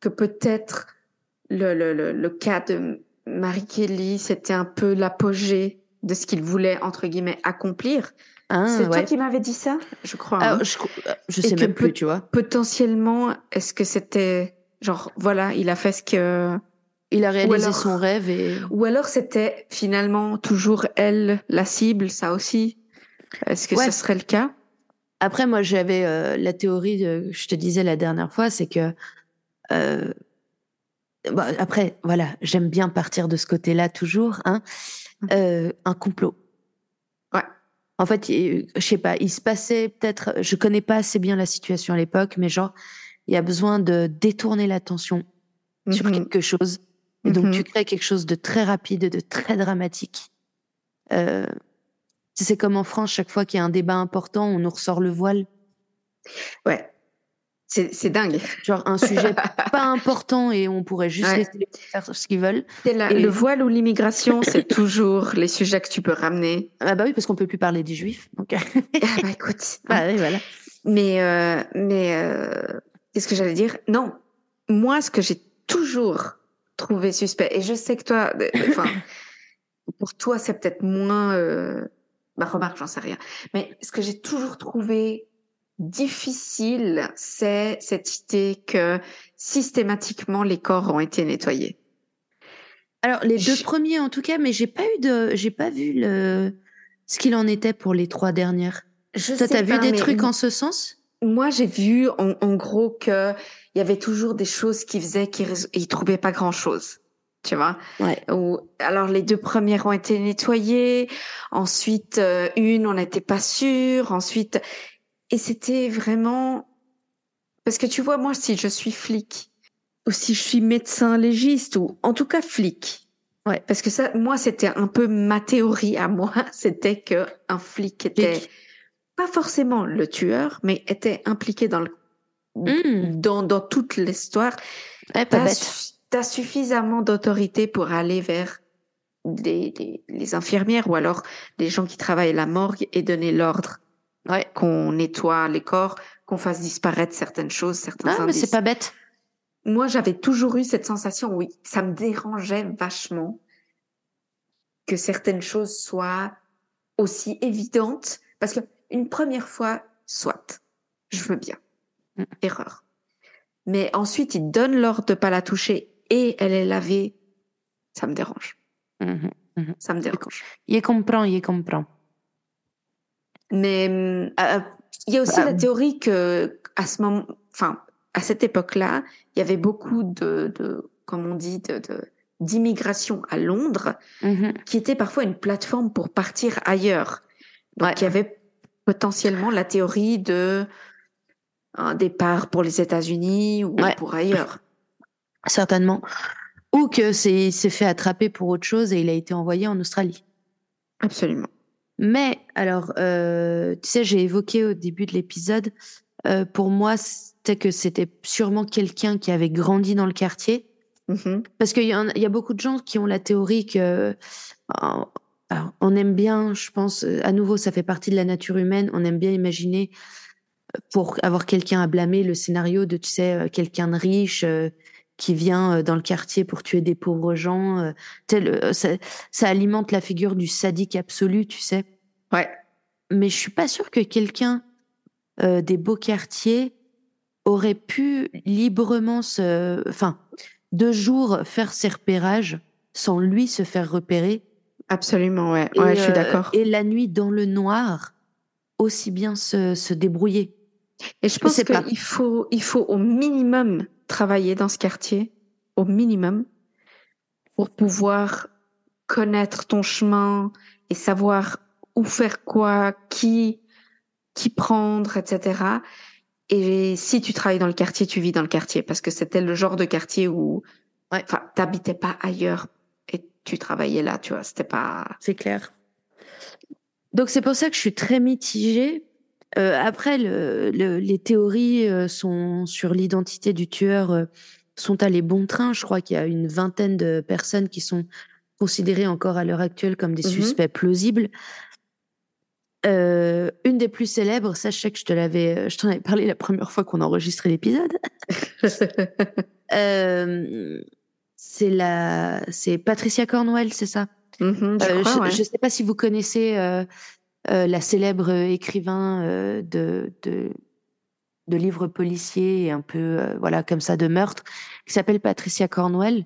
que peut-être le, le, le, le cas de Marie Kelly, c'était un peu l'apogée de ce qu'il voulait, entre guillemets, accomplir. Hein, C'est toi qui m'avais dit ça Je crois. Ah, hein. je, je Et sais même plus, tu vois. Potentiellement, est-ce que c'était genre, voilà, il a fait ce que. Il a réalisé alors- son rêve et Ou alors c'était finalement toujours elle, la cible, ça aussi Est-ce que Ouais. ce serait le cas? Après, moi, j'avais euh, la théorie de, je te disais la dernière fois, c'est que euh, bah, après, voilà, j'aime bien partir de ce côté-là toujours, hein, euh, un complot. En fait, je sais pas, il se passait peut-être, je connais pas assez bien la situation à l'époque, mais genre, il y a besoin de détourner l'attention sur Mhm. quelque chose, et donc Mhm. tu crées quelque chose de très rapide, de très dramatique. Euh, c'est comme en France, chaque fois qu'il y a un débat important, on nous ressort le voile. Ouais. C'est dingue. Genre un sujet pas important et on pourrait juste Ouais. laisser faire ce qu'ils veulent. La- Et- Le voile ou l'immigration, c'est toujours les sujets que tu peux ramener. Ah bah oui, parce qu'on peut plus parler des juifs. Donc, Ah bah écoute. bah oui, voilà. Mais, euh, mais euh, qu'est-ce que j'allais dire? Non, moi, ce que j'ai toujours trouvé suspect, et je sais que toi, euh, enfin, pour toi, c'est peut-être moins. Euh, bah, remarque, j'en sais rien. Mais ce que j'ai toujours trouvé difficile, c'est cette idée que systématiquement les corps ont été nettoyés. Alors les deux premiers en tout cas, mais j'ai pas eu de, j'ai pas vu le ce qu'il en était pour les trois dernières. Je Toi, t'as vu des trucs en ce sens? Moi, j'ai vu en, en gros que il y avait toujours des choses qui faisaient qu'ils trouvaient pas grand chose. Tu vois? Ouais. Ou alors les deux premières ont été nettoyées, ensuite euh, une on n'était pas sûr, ensuite et c'était vraiment parce que tu vois moi si je suis flic ou si je suis médecin légiste ou en tout cas flic. Ouais. Parce que ça moi c'était un peu ma théorie à moi, c'était que un flic était Flic. pas forcément le tueur mais était impliqué dans le Mmh. dans, dans toute l'histoire, Ouais, pas t'as su- t'as suffisamment d'autorité pour aller vers des, des- les infirmières ou alors les gens qui travaillent à la morgue et donner l'ordre Ouais. qu'on nettoie les corps, qu'on fasse disparaître certaines choses, certains Ah, mais indices. c'est pas bête. Moi, j'avais toujours eu cette sensation, oui, ça me dérangeait vachement que certaines choses soient aussi évidentes, parce que une première fois, soit, je veux bien, Mm. erreur. Mais ensuite, il donne l'ordre de pas la toucher et elle est lavée, ça me dérange, Mhm. ça me dérange. Il comprend, il comprend. Mais euh, il y a aussi Bah, la théorie que à ce moment, enfin à cette époque-là, il y avait beaucoup de, de comme on dit, de de- d'immigration à Londres, Mhm. qui était parfois une plateforme pour partir ailleurs. Donc Ouais. il y avait potentiellement la théorie de un départ pour les États-Unis ou Ouais. pour ailleurs. Certainement. Ou que c'est s'est fait attraper pour autre chose et il a été envoyé en Australie. Absolument. Mais alors, euh, tu sais, j'ai évoqué au début de l'épisode, euh, pour moi, c'était que c'était sûrement quelqu'un qui avait grandi dans le quartier. Mhm. Parce qu'il y, a- il y a beaucoup de gens qui ont la théorie que alors, on aime bien, je pense, euh, à nouveau, ça fait partie de la nature humaine, on aime bien imaginer pour avoir quelqu'un à blâmer le scénario de, tu sais, quelqu'un de riche euh, qui vient euh, dans le quartier pour tuer des pauvres gens. euh, le- ça, ça alimente la figure du sadique absolu, tu sais. Ouais. Mais je suis pas sûre que quelqu'un euh, des beaux quartiers aurait pu librement se, enfin, de jour faire ses repérages sans lui se faire repérer. Absolument, ouais. Et, ouais, je suis euh, d'accord. Et la nuit dans le noir, aussi bien se, se débrouiller. Et je pense qu'il faut, il faut au minimum travailler dans ce quartier, au minimum, pour pouvoir connaître ton chemin et savoir où faire quoi, qui, qui prendre, etc. Et si tu travailles dans le quartier, tu vis dans le quartier parce que c'était le genre de quartier où, enfin, t'habitais pas ailleurs et tu travaillais là, tu vois. C'était pas. C'est clair. Donc c'est pour ça que je suis très mitigée. Euh, après, le, les théories euh, sont sur l'identité du tueur euh, sont allées bon train. Je crois qu'il y a une vingtaine de personnes qui sont considérées encore à l'heure actuelle comme des mmh suspects plausibles. Euh, une des plus célèbres, ça je sais que je te l'avais, je t'en avais parlé la première fois qu'on a enregistré l'épisode. euh, c'est la, c'est Patricia Cornwell, c'est ça? Mmh je, ne sais pas si vous connaissez euh, la célèbre écrivain de, de, de livres policiers et un peu voilà comme ça de meurtre qui s'appelle Patricia Cornwell,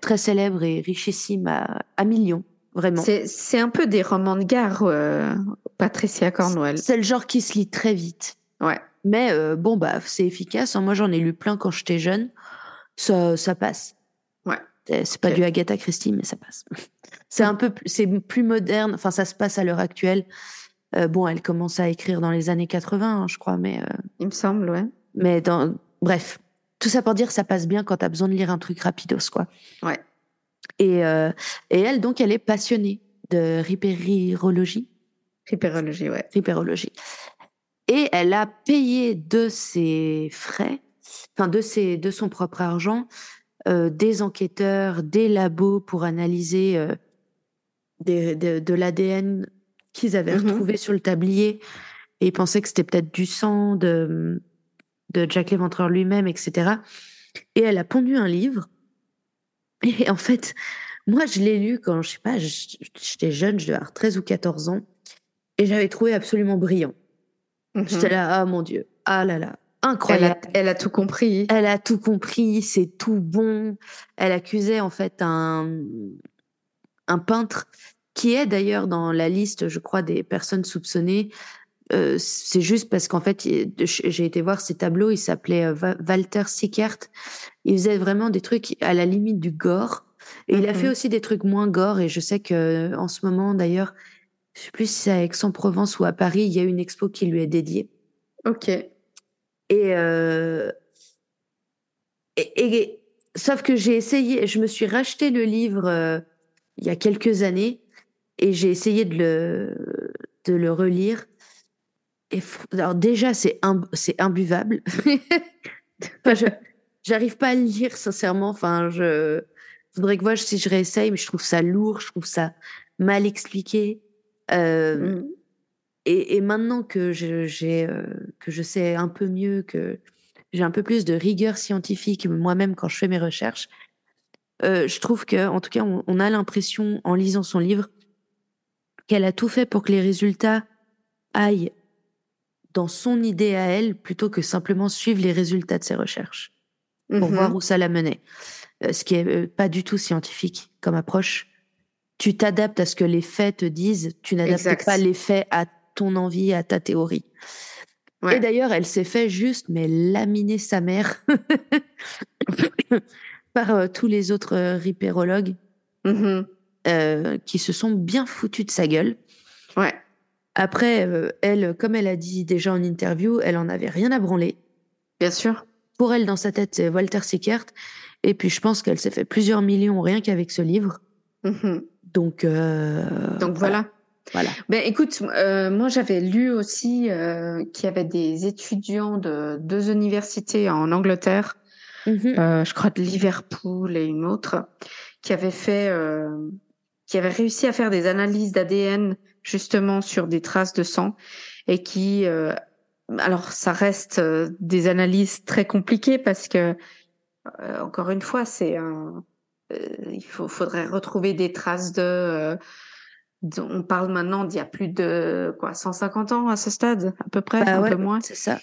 très célèbre et richissime à, à millions vraiment. C'est un peu des romans de gare, euh, Patricia Cornwell. C'est le genre qui se lit très vite. Ouais. Mais euh, bon, bah, c'est efficace. Hein. Moi, j'en ai lu plein quand j'étais jeune. Ça, ça passe. Ouais. C'est pas du Agatha Christie, mais ça passe. C'est un peu, c'est plus moderne. Enfin, ça se passe à l'heure actuelle. Euh, bon, elle commence à écrire dans les années 80, hein, je crois, mais. Il me semble, ouais. Mais dans, bref, tout ça pour dire, ça passe bien quand t'as besoin de lire un truc rapidos, quoi. Ouais. Et, euh, et elle, donc, elle est passionnée de ripérologie. Ripérologie, ouais. Ripérologie. Et elle a payé de ses frais, enfin de, ses, de son propre argent, euh, des enquêteurs, des labos pour analyser euh, des, de, l'ADN qu'ils avaient mm-hmm. retrouvé sur le tablier. Et ils pensaient que c'était peut-être du sang de, de Jack Léventreur lui-même, etc. Et elle a pondu un livre et en fait, moi, je l'ai lu quand, je sais pas, j'étais jeune, je devais avoir 13 ou 14 ans, et j'avais trouvé absolument brillant. J'étais mhm. là, ah mon Dieu, ah là là, incroyable. Elle a, tout compris. Elle a tout compris, c'est tout bon. Elle accusait en fait un, un peintre qui est d'ailleurs dans la liste, je crois, des personnes soupçonnées. Euh, c'est juste parce qu'en fait, j'ai été voir ses tableaux, il s'appelait euh, Walter Sickert il faisait vraiment des trucs à la limite du gore. Et il a fait mhm. aussi des trucs moins gore. Et je sais que en ce moment, d'ailleurs, je sais plus si c'est à Aix-en-Provence ou à Paris, il y a une expo qui lui est dédiée. Ok. Et, euh... et, sauf que j'ai essayé, je me suis racheté le livre euh, il y a quelques années et j'ai essayé de le, de le relire. Et alors déjà, c'est c'est imbuvable. enfin, J'arrive pas à le lire, sincèrement. Enfin, je voudrais que voir si je réessaye, mais je trouve ça lourd, je trouve ça mal expliqué. Euh, mmh. Et, et, maintenant que je, euh, que je sais un peu mieux, que j'ai un peu plus de rigueur scientifique moi-même quand je fais mes recherches, euh, je trouve que, en tout cas, on, on a l'impression, en lisant son livre, qu'elle a tout fait pour que les résultats aillent dans son idée à elle, plutôt que simplement suivre les résultats de ses recherches pour voir mmh où ça la menait. Euh, ce qui est euh, pas du tout scientifique comme approche. Tu t'adaptes à ce que les faits te disent, tu n'adaptes pas les faits à ton envie, à ta théorie. Et d'ailleurs, elle s'est fait juste, mais laminer sa mère par euh, tous les autres ripérologues mmh qui se sont bien foutus de sa gueule. Ouais. Après, elle, comme elle a dit déjà en interview, elle en avait rien à branler. Bien sûr pour elle, dans sa tête, c'est Walter Sickert. Et puis, je pense qu'elle s'est fait plusieurs millions rien qu'avec ce livre. Mm-hmm. Donc, euh, Donc voilà. Voilà. Ben écoute, euh, moi j'avais lu aussi euh, qu'il y avait des étudiants de deux universités en Angleterre, mm-hmm. je crois de Liverpool et une autre, qui avaient fait, qui avaient réussi à faire des analyses d'ADN justement sur des traces de sang et qui alors ça reste euh, des analyses très compliquées parce que euh, encore une fois c'est un euh, il faut, faudrait retrouver des traces de on parle maintenant d'il y a plus de quoi 150 ans à ce stade à peu près bah un peu moins. c'est ça.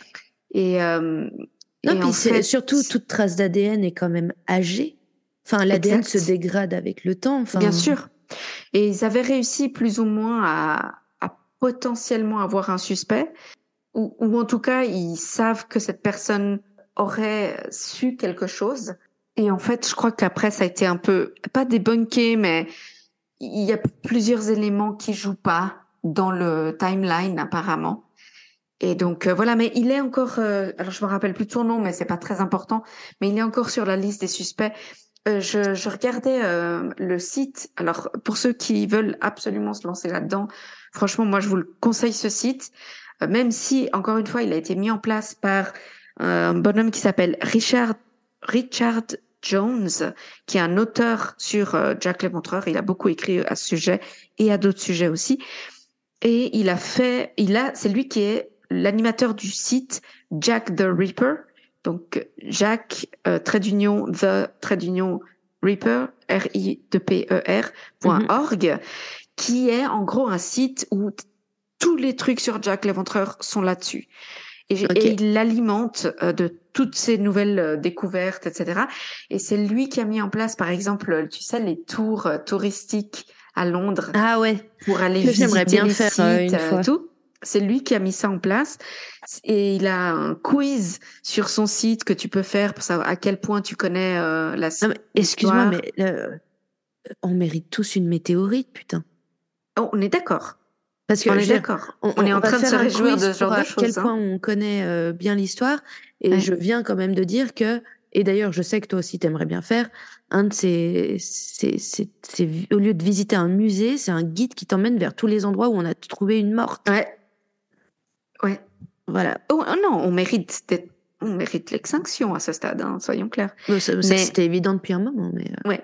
Et non puis c'est surtout toute trace d'ADN est quand même âgée. Enfin l'ADN se dégrade avec le temps enfin. Bien sûr. Et ils avaient réussi plus ou moins à, à potentiellement avoir un suspect ou, ou en tout cas ils savent que cette personne aurait su quelque chose. Et en fait, je crois qu'après, ça a été un peu, pas débunké, mais il y a plusieurs éléments qui jouent pas dans le timeline, apparemment. Et donc euh, voilà, mais il est encore, euh, alors je me rappelle plus de son nom, mais c'est pas très important, mais il est encore sur la liste des suspects. Euh, je, je, regardais le site. Alors pour ceux qui veulent absolument se lancer là-dedans, franchement, moi je vous le conseille ce site, même si encore une fois, il a été mis en place par un bonhomme qui s'appelle Richard Richard Jones, qui est un auteur sur Jack l'Éventreur. Il a beaucoup écrit à ce sujet et à d'autres sujets aussi. Et il a fait, il a, c'est lui qui est l'animateur du site Jack the Reaper. Donc Jack euh, trait d'union the trait d'union Reaper R I P E R .org qui est en gros un site où tous les trucs sur Jack l'éventreur sont là-dessus. Et, il l'alimente euh, de toutes ces nouvelles euh, découvertes, etc. Et c'est lui qui a mis en place, par exemple, tu sais, les tours euh, touristiques à Londres. Ah ouais. Pour aller visiter bien les faire sites, une fois. tout. C'est lui qui a mis ça en place et il a un quiz sur son site que tu peux faire pour savoir à quel point tu connais euh, la Excuse-moi, mais euh, on mérite tous une météorite, putain. Oh, on est d'accord. Parce que on est d'accord. On, est en train de se réjouir de ce genre de choses. À quel hein. point on connaît euh, bien l'histoire et je viens quand même de dire que et d'ailleurs je sais que toi aussi t'aimerais bien faire un de ces, c'est au lieu de visiter un musée, c'est un guide qui t'emmène vers tous les endroits où on a trouvé une morte. Ouais. Ouais. Voilà. Oh, oh, non, on mérite on mérite l'extinction à ce stade, hein, soyons clairs. c'était évident depuis un moment, mais. Euh. Ouais.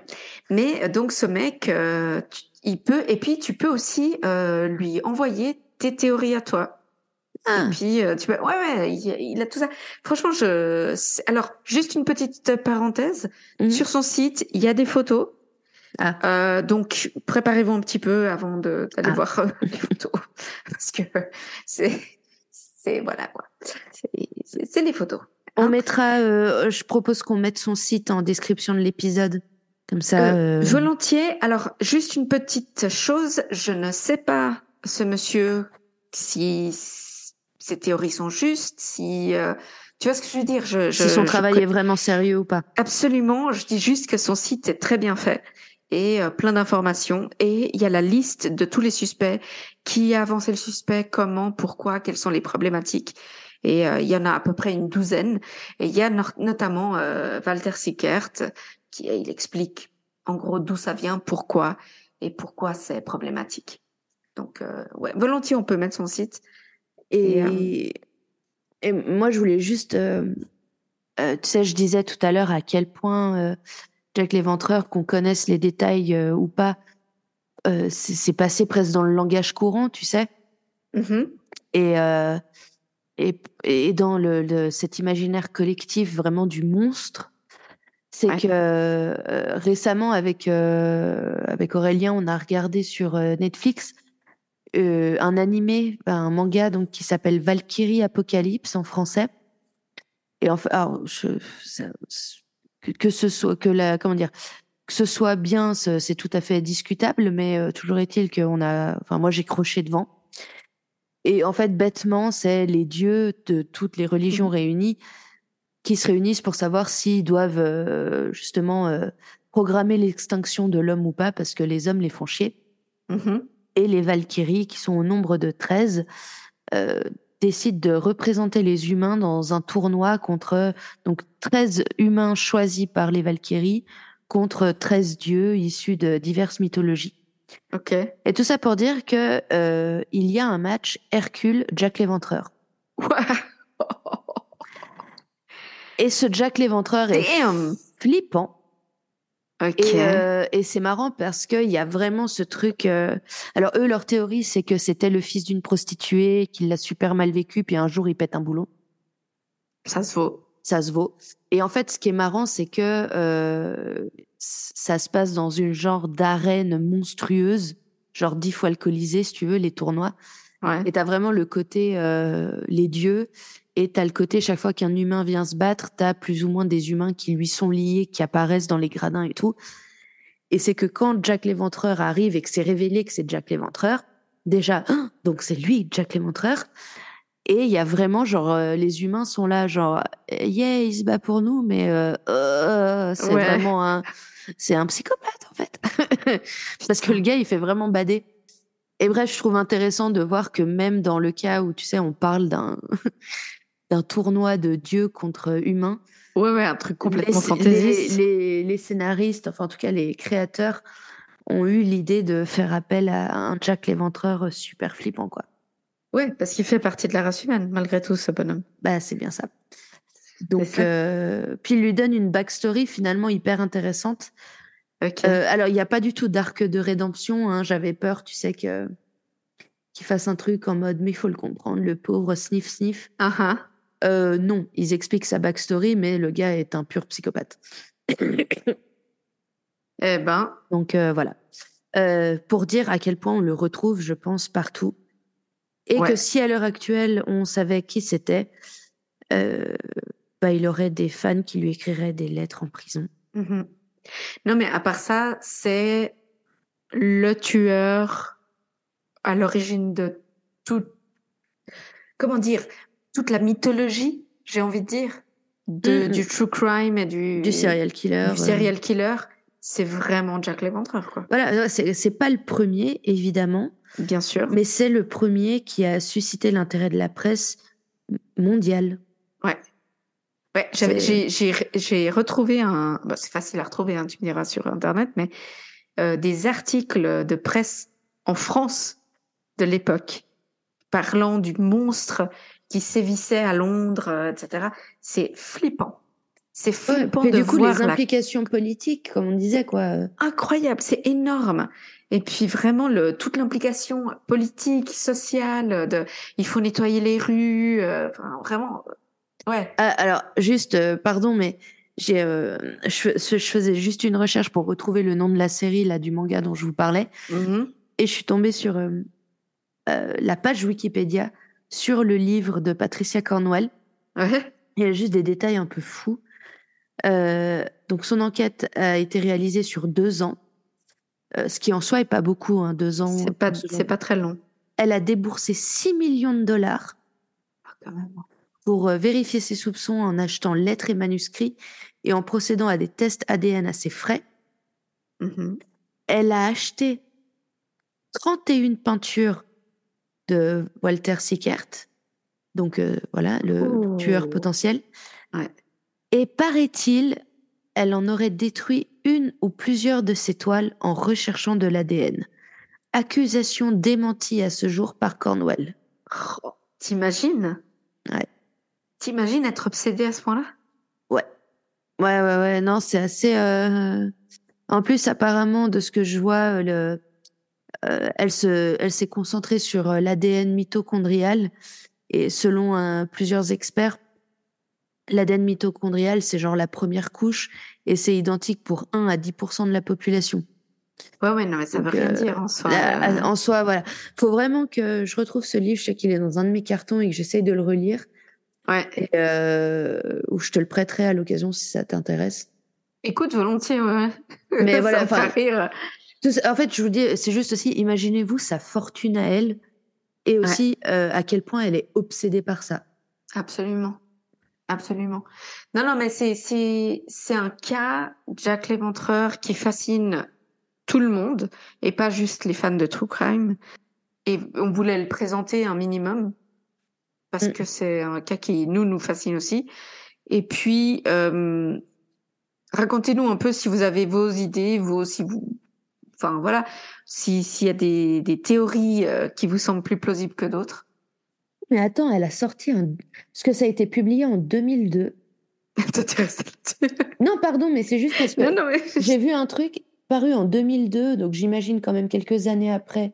Mais euh, donc ce mec, euh, il peut, et puis tu peux aussi lui envoyer tes théories à toi. Ah. Et puis tu peux, ouais, ouais, il, a tout ça. Franchement, je. Alors, juste une petite parenthèse. Mmh. Sur son site, il y a des photos. Ah. donc, préparez-vous un petit peu avant d'aller ah. voir les photos, parce que c'est c'est voilà quoi. C'est les photos. On hein? mettra. Euh, je propose qu'on mette son site en description de l'épisode. Comme ça. Euh, euh, volontiers. Alors, juste une petite chose. Je ne sais pas ce monsieur si ses théories sont justes, si tu vois ce que je veux dire? Je, si son travail est vraiment sérieux ou pas. Absolument. Je dis juste que son site est très bien fait et plein d'informations. Et il y a la liste de tous les suspects qui a avancé le suspect, comment, pourquoi, quelles sont les problématiques? Et euh, il y en a à peu près une douzaine. Et il y a notamment euh, Walter Sickert, qui il explique en gros d'où ça vient, pourquoi et pourquoi c'est problématique. Donc, euh, ouais, volontiers, on peut mettre son site. Et, et, moi, je voulais juste, tu sais, je disais tout à l'heure à quel point Jack l'Éventreur, qu'on connaisse les détails ou pas, euh, c'est passé presque dans le langage courant, tu sais. Mm-hmm. Et, euh, et, et, dans le, cet imaginaire collectif vraiment du monstre, c'est que euh, récemment avec avec Aurélien, on a regardé sur Netflix un animé, un manga donc qui s'appelle Valkyrie Apocalypse en français. Et enfin, alors, je, que, que, ce soit que la comment dire que ce soit bien, c'est tout à fait discutable, mais euh, toujours est-il qu'on a, enfin moi j'ai croché devant. Et en fait, bêtement, c'est les dieux de toutes les religions mmh. réunies qui se réunissent pour savoir s'ils doivent euh, justement euh, programmer l'extinction de l'homme ou pas, parce que les hommes les font chier. Mmh Et les Valkyries, qui sont au nombre de 13, décident de représenter les humains dans un tournoi contre donc 13 humains choisis par les Valkyries contre 13 dieux issus de diverses mythologies. Ok. Et tout ça pour dire que euh, il y a un match Hercule Jack l'Éventreur. et ce Jack l'Éventreur est flippant. Okay. Euh, et, c'est marrant parce qu'il y a vraiment ce truc. Euh, alors eux, leur théorie, c'est que c'était le fils d'une prostituée, qu'il l'a super mal vécu, puis un jour il pète un boulot. Ça se vaut ça se vaut. Et en fait, ce qui est marrant, c'est que euh, ça se passe dans une genre d'arène monstrueuse, genre dix fois alcoolisée, si tu veux, les tournois. Ouais. Et t'as vraiment le côté euh, les dieux, et t'as le côté chaque fois qu'un humain vient se battre, t'as plus ou moins des humains qui lui sont liés, qui apparaissent dans les gradins et tout. Et c'est que quand Jack l'Éventreur arrive et que c'est révélé que c'est Jack l'Éventreur, déjà, donc c'est lui, Jack l'Éventreur, Et il y a vraiment, genre, euh, les humains sont là, genre, yeah, il se bat pour nous, mais euh, euh, c'est Ouais. vraiment un. C'est un psychopathe, en fait. Parce que le gars, il fait vraiment bader. Et bref, je trouve intéressant de voir que même dans le cas où, tu sais, on parle d'un d'un tournoi de dieux contre humains, Ouais, ouais, un truc complètement les, fantaisiste. les, les- les scénaristes, enfin en tout cas les créateurs, ont eu l'idée de faire appel à un Jack l'Éventreur super flippant, quoi. Ouais, parce qu'il fait partie de la race humaine, malgré tout, ce bonhomme. Bah, c'est bien ça. Donc, ça. euh, puis il lui donne une backstory finalement hyper intéressante. Euh, alors, il n'y a pas du tout d'arc de rédemption. hein. J'avais peur, tu sais, que qu'il fasse un truc en mode, mais il faut le comprendre, le pauvre sniff sniff. Ah. Euh, non, ils expliquent sa backstory, mais le gars est un pur psychopathe. Eh ben, Donc euh, voilà. Euh, pour dire à quel point on le retrouve, je pense, partout. Et Ouais. que si à l'heure actuelle, on savait qui c'était, bah, il aurait des fans qui lui écriraient des lettres en prison. mhm. non, mais à part ça, c'est le tueur à l'origine de tout. Comment dire? Toute la mythologie, j'ai envie de dire, de, Mhm. du true crime et du, Du serial killer. du serial killer. C'est vraiment Jack l'Éventreur, quoi. Voilà, ouais, c'est pas le premier, évidemment, Bien sûr. mais c'est le premier qui a suscité l'intérêt de la presse mondiale. Ouais, j'ai j'ai retrouvé un. bah, c'est facile à retrouver, hein, tu me diras sur internet, mais euh, des articles de presse en France de l'époque parlant du monstre qui sévissait à Londres, euh, etc. C'est flippant. C'est Ouais, flippant puis de du coup, voir les la implications politiques, comme on disait, quoi. incroyable, c'est énorme. Et puis vraiment le toute l'implication politique, sociale, de il faut nettoyer les rues, euh, enfin, vraiment, euh, ouais. Ah, alors, juste, euh, pardon, mais j'ai, je, je faisais juste une recherche pour retrouver le nom de la série, là, du manga dont je vous parlais. Mhm. Et je suis tombée sur la page Wikipédia sur le livre de Patricia Cornwell. Ouais. Il y a juste des détails un peu fous. Euh, donc, son enquête a été réalisée sur deux ans, euh, ce qui en soi est pas beaucoup, hein, deux ans. C'est pas, c'est pas très long. Elle a déboursé 6 millions de dollars Ah, pour euh, vérifier ses soupçons en achetant lettres et manuscrits et en procédant à des tests ADN à ses frais. Mhm. Elle a acheté 31 peintures de Walter Sickert, donc euh, voilà, le Oh. tueur potentiel. Ouais. Et paraît-il, elle en aurait détruit une ou plusieurs de ses toiles en recherchant de l'ADN. Accusation démentie à ce jour par Cornwell. Oh, T'imagines? Ouais. T'imagines être obsédé à ce point-là? Ouais. Ouais, ouais, ouais, non, c'est assez. euh, En plus, apparemment, de ce que je vois, le... euh, elle se, elle s'est concentrée sur euh, l'ADN mitochondrial. Et selon euh, plusieurs experts, l'ADN mitochondrial, c'est genre la première couche et c'est identique pour 1 à 10% de la population. Ouais, ouais, non, mais ça Donc, veut rien euh, dire en soi. Euh, En soi, voilà. Faut vraiment que je retrouve ce livre. Je sais qu'il est dans un de mes cartons et que j'essaye de le relire. Ouais. Et, euh, ou je te le prêterai à l'occasion si ça t'intéresse. Écoute, volontiers, ouais. Mais ça voilà, enfin- En fait, je vous dis, c'est juste aussi, imaginez-vous sa fortune à elle et aussi euh, à quel point elle est obsédée par ça. Absolument. Absolument. Non, non, mais c'est, c'est, c'est un cas, Jack l'Éventreur, qui fascine tout le monde et pas juste les fans de True Crime. Et on voulait le présenter un minimum parce Mm. que c'est un cas qui nous, nous fascine aussi. Et puis, euh, racontez-nous un peu si vous avez vos idées, vos, si vous, enfin voilà, si, s'il y a des, des théories euh, qui vous semblent plus plausibles que d'autres. Mais attends, elle a sorti un... Parce que ça a été publié en 2002. T'intéresses là-dessus. Non, pardon, mais c'est juste parce que Non, non, mais j'ai vu un truc paru en 2002, donc j'imagine quand même quelques années après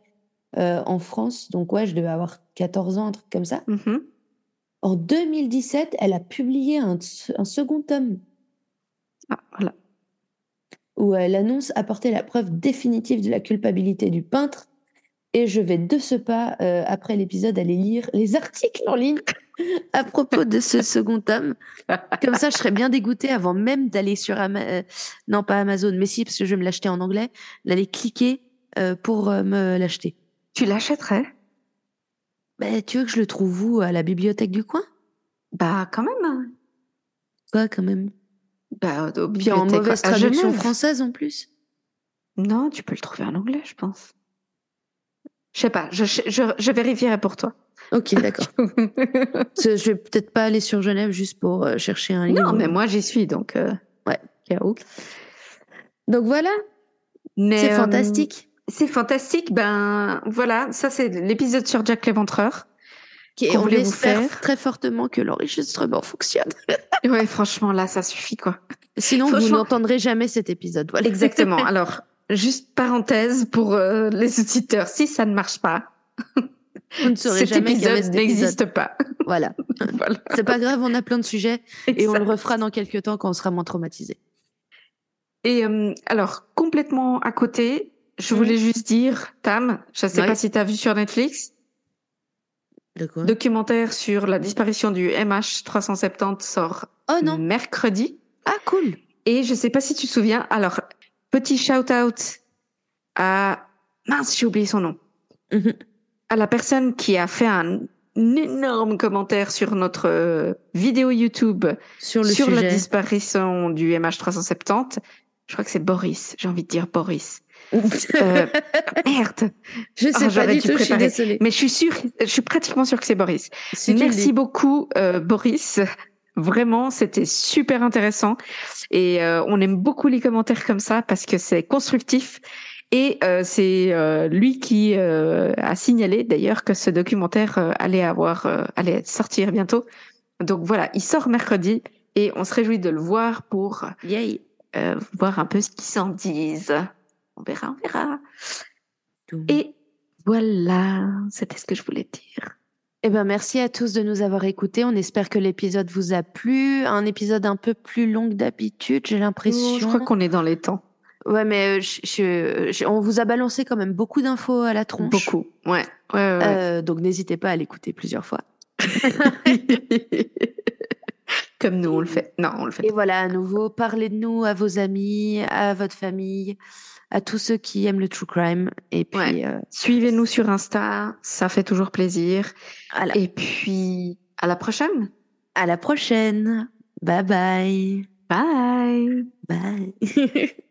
euh, en France. Donc ouais, je devais avoir 14 ans, un truc comme ça. Mhm. En 2017, elle a publié un, un second tome Ah, voilà. Où elle annonce apporter la preuve définitive de la culpabilité du peintre. Et je vais de ce pas, euh, après l'épisode, aller lire les articles en ligne à propos de ce second tome. Comme ça, je serais bien dégoûtée avant même d'aller sur Ama- euh, non pas Amazon, mais si parce que je vais me l'acheter en anglais, d'aller cliquer euh, pour euh, me l'acheter. Tu l'achèterais? Bah, tu veux que je le trouve où? À la bibliothèque du coin? Bah, quand même. Quoi, quand même? Bah, au Puis en mauvaise traduction française en plus. Non, tu peux le trouver en anglais, je pense. Je sais pas, je, je, je vérifierai pour toi. Ok, d'accord. Je vais peut-être pas aller sur Genève juste pour euh, chercher un livre. non, mais moi j'y suis donc. euh, Ouais. K.O. Donc voilà, c'est euh, fantastique. C'est fantastique. Ben voilà, ça c'est l'épisode sur Jack l'Éventreur. Et qu'on on espère faire? très fortement que l'enregistrement fonctionne. Ouais, franchement là, ça suffit quoi. Sinon, vous n'entendrez jamais cet épisode. Voilà. Exactement. Alors, juste parenthèse pour euh, les auditeurs, si ça ne marche pas, Vous ne saurez cet jamais épisode cet épisode. n'existe pas. Voilà. voilà. C'est pas grave, on a plein de sujets et on le refera dans quelques temps quand on sera moins traumatisé. Et euh, alors, complètement à côté, je Mhm. voulais juste dire, Tam, je sais Ouais. pas si tu as vu sur Netflix, De quoi? Documentaire sur la disparition du MH370 sort Oh non. mercredi. Ah cool. Et je sais pas si tu te souviens, alors, petit shout-out à... Mince, j'ai oublié son nom. Mhm. À la personne qui a fait un, un énorme commentaire sur notre euh, vidéo YouTube Sur le sur la disparition du MH370. Je crois que c'est Boris, j'ai envie de dire Boris. Euh, merde je sais Ah, pas du tout, je suis désolée. Mais je suis sûre, je suis pratiquement sûre que c'est Boris. Si Merci beaucoup, euh, Boris. Vraiment, c'était super intéressant. Et euh, on aime beaucoup les commentaires comme ça parce que c'est constructif. Et euh, c'est euh, lui qui euh, a signalé d'ailleurs que ce documentaire allait avoir, allait sortir bientôt. Donc voilà, il sort mercredi et on se réjouit de le voir pour Yay. voir un peu ce qu'ils s'en disent. On verra, on verra. Et voilà, c'était ce que je voulais dire. Eh ben, merci à tous de nous avoir écoutés. On espère que l'épisode vous a plu. Un épisode un peu plus long que d'habitude, j'ai l'impression. Je crois qu'on est dans les temps. Ouais, mais euh, je- je- je- on vous a balancé quand même beaucoup d'infos à la tronche. Beaucoup. Ouais. ouais, ouais, ouais. Euh, donc n'hésitez pas à l'écouter plusieurs fois. Comme nous, on le fait. Non, on le fait. Et voilà, à nouveau, parlez de nous à vos amis, à votre famille, à tous ceux qui aiment le true crime. Et puis, Ouais. euh, Suivez-nous sur Insta, ça fait toujours plaisir. Et puis, à la prochaine. à la prochaine. Bye bye. Bye. Bye.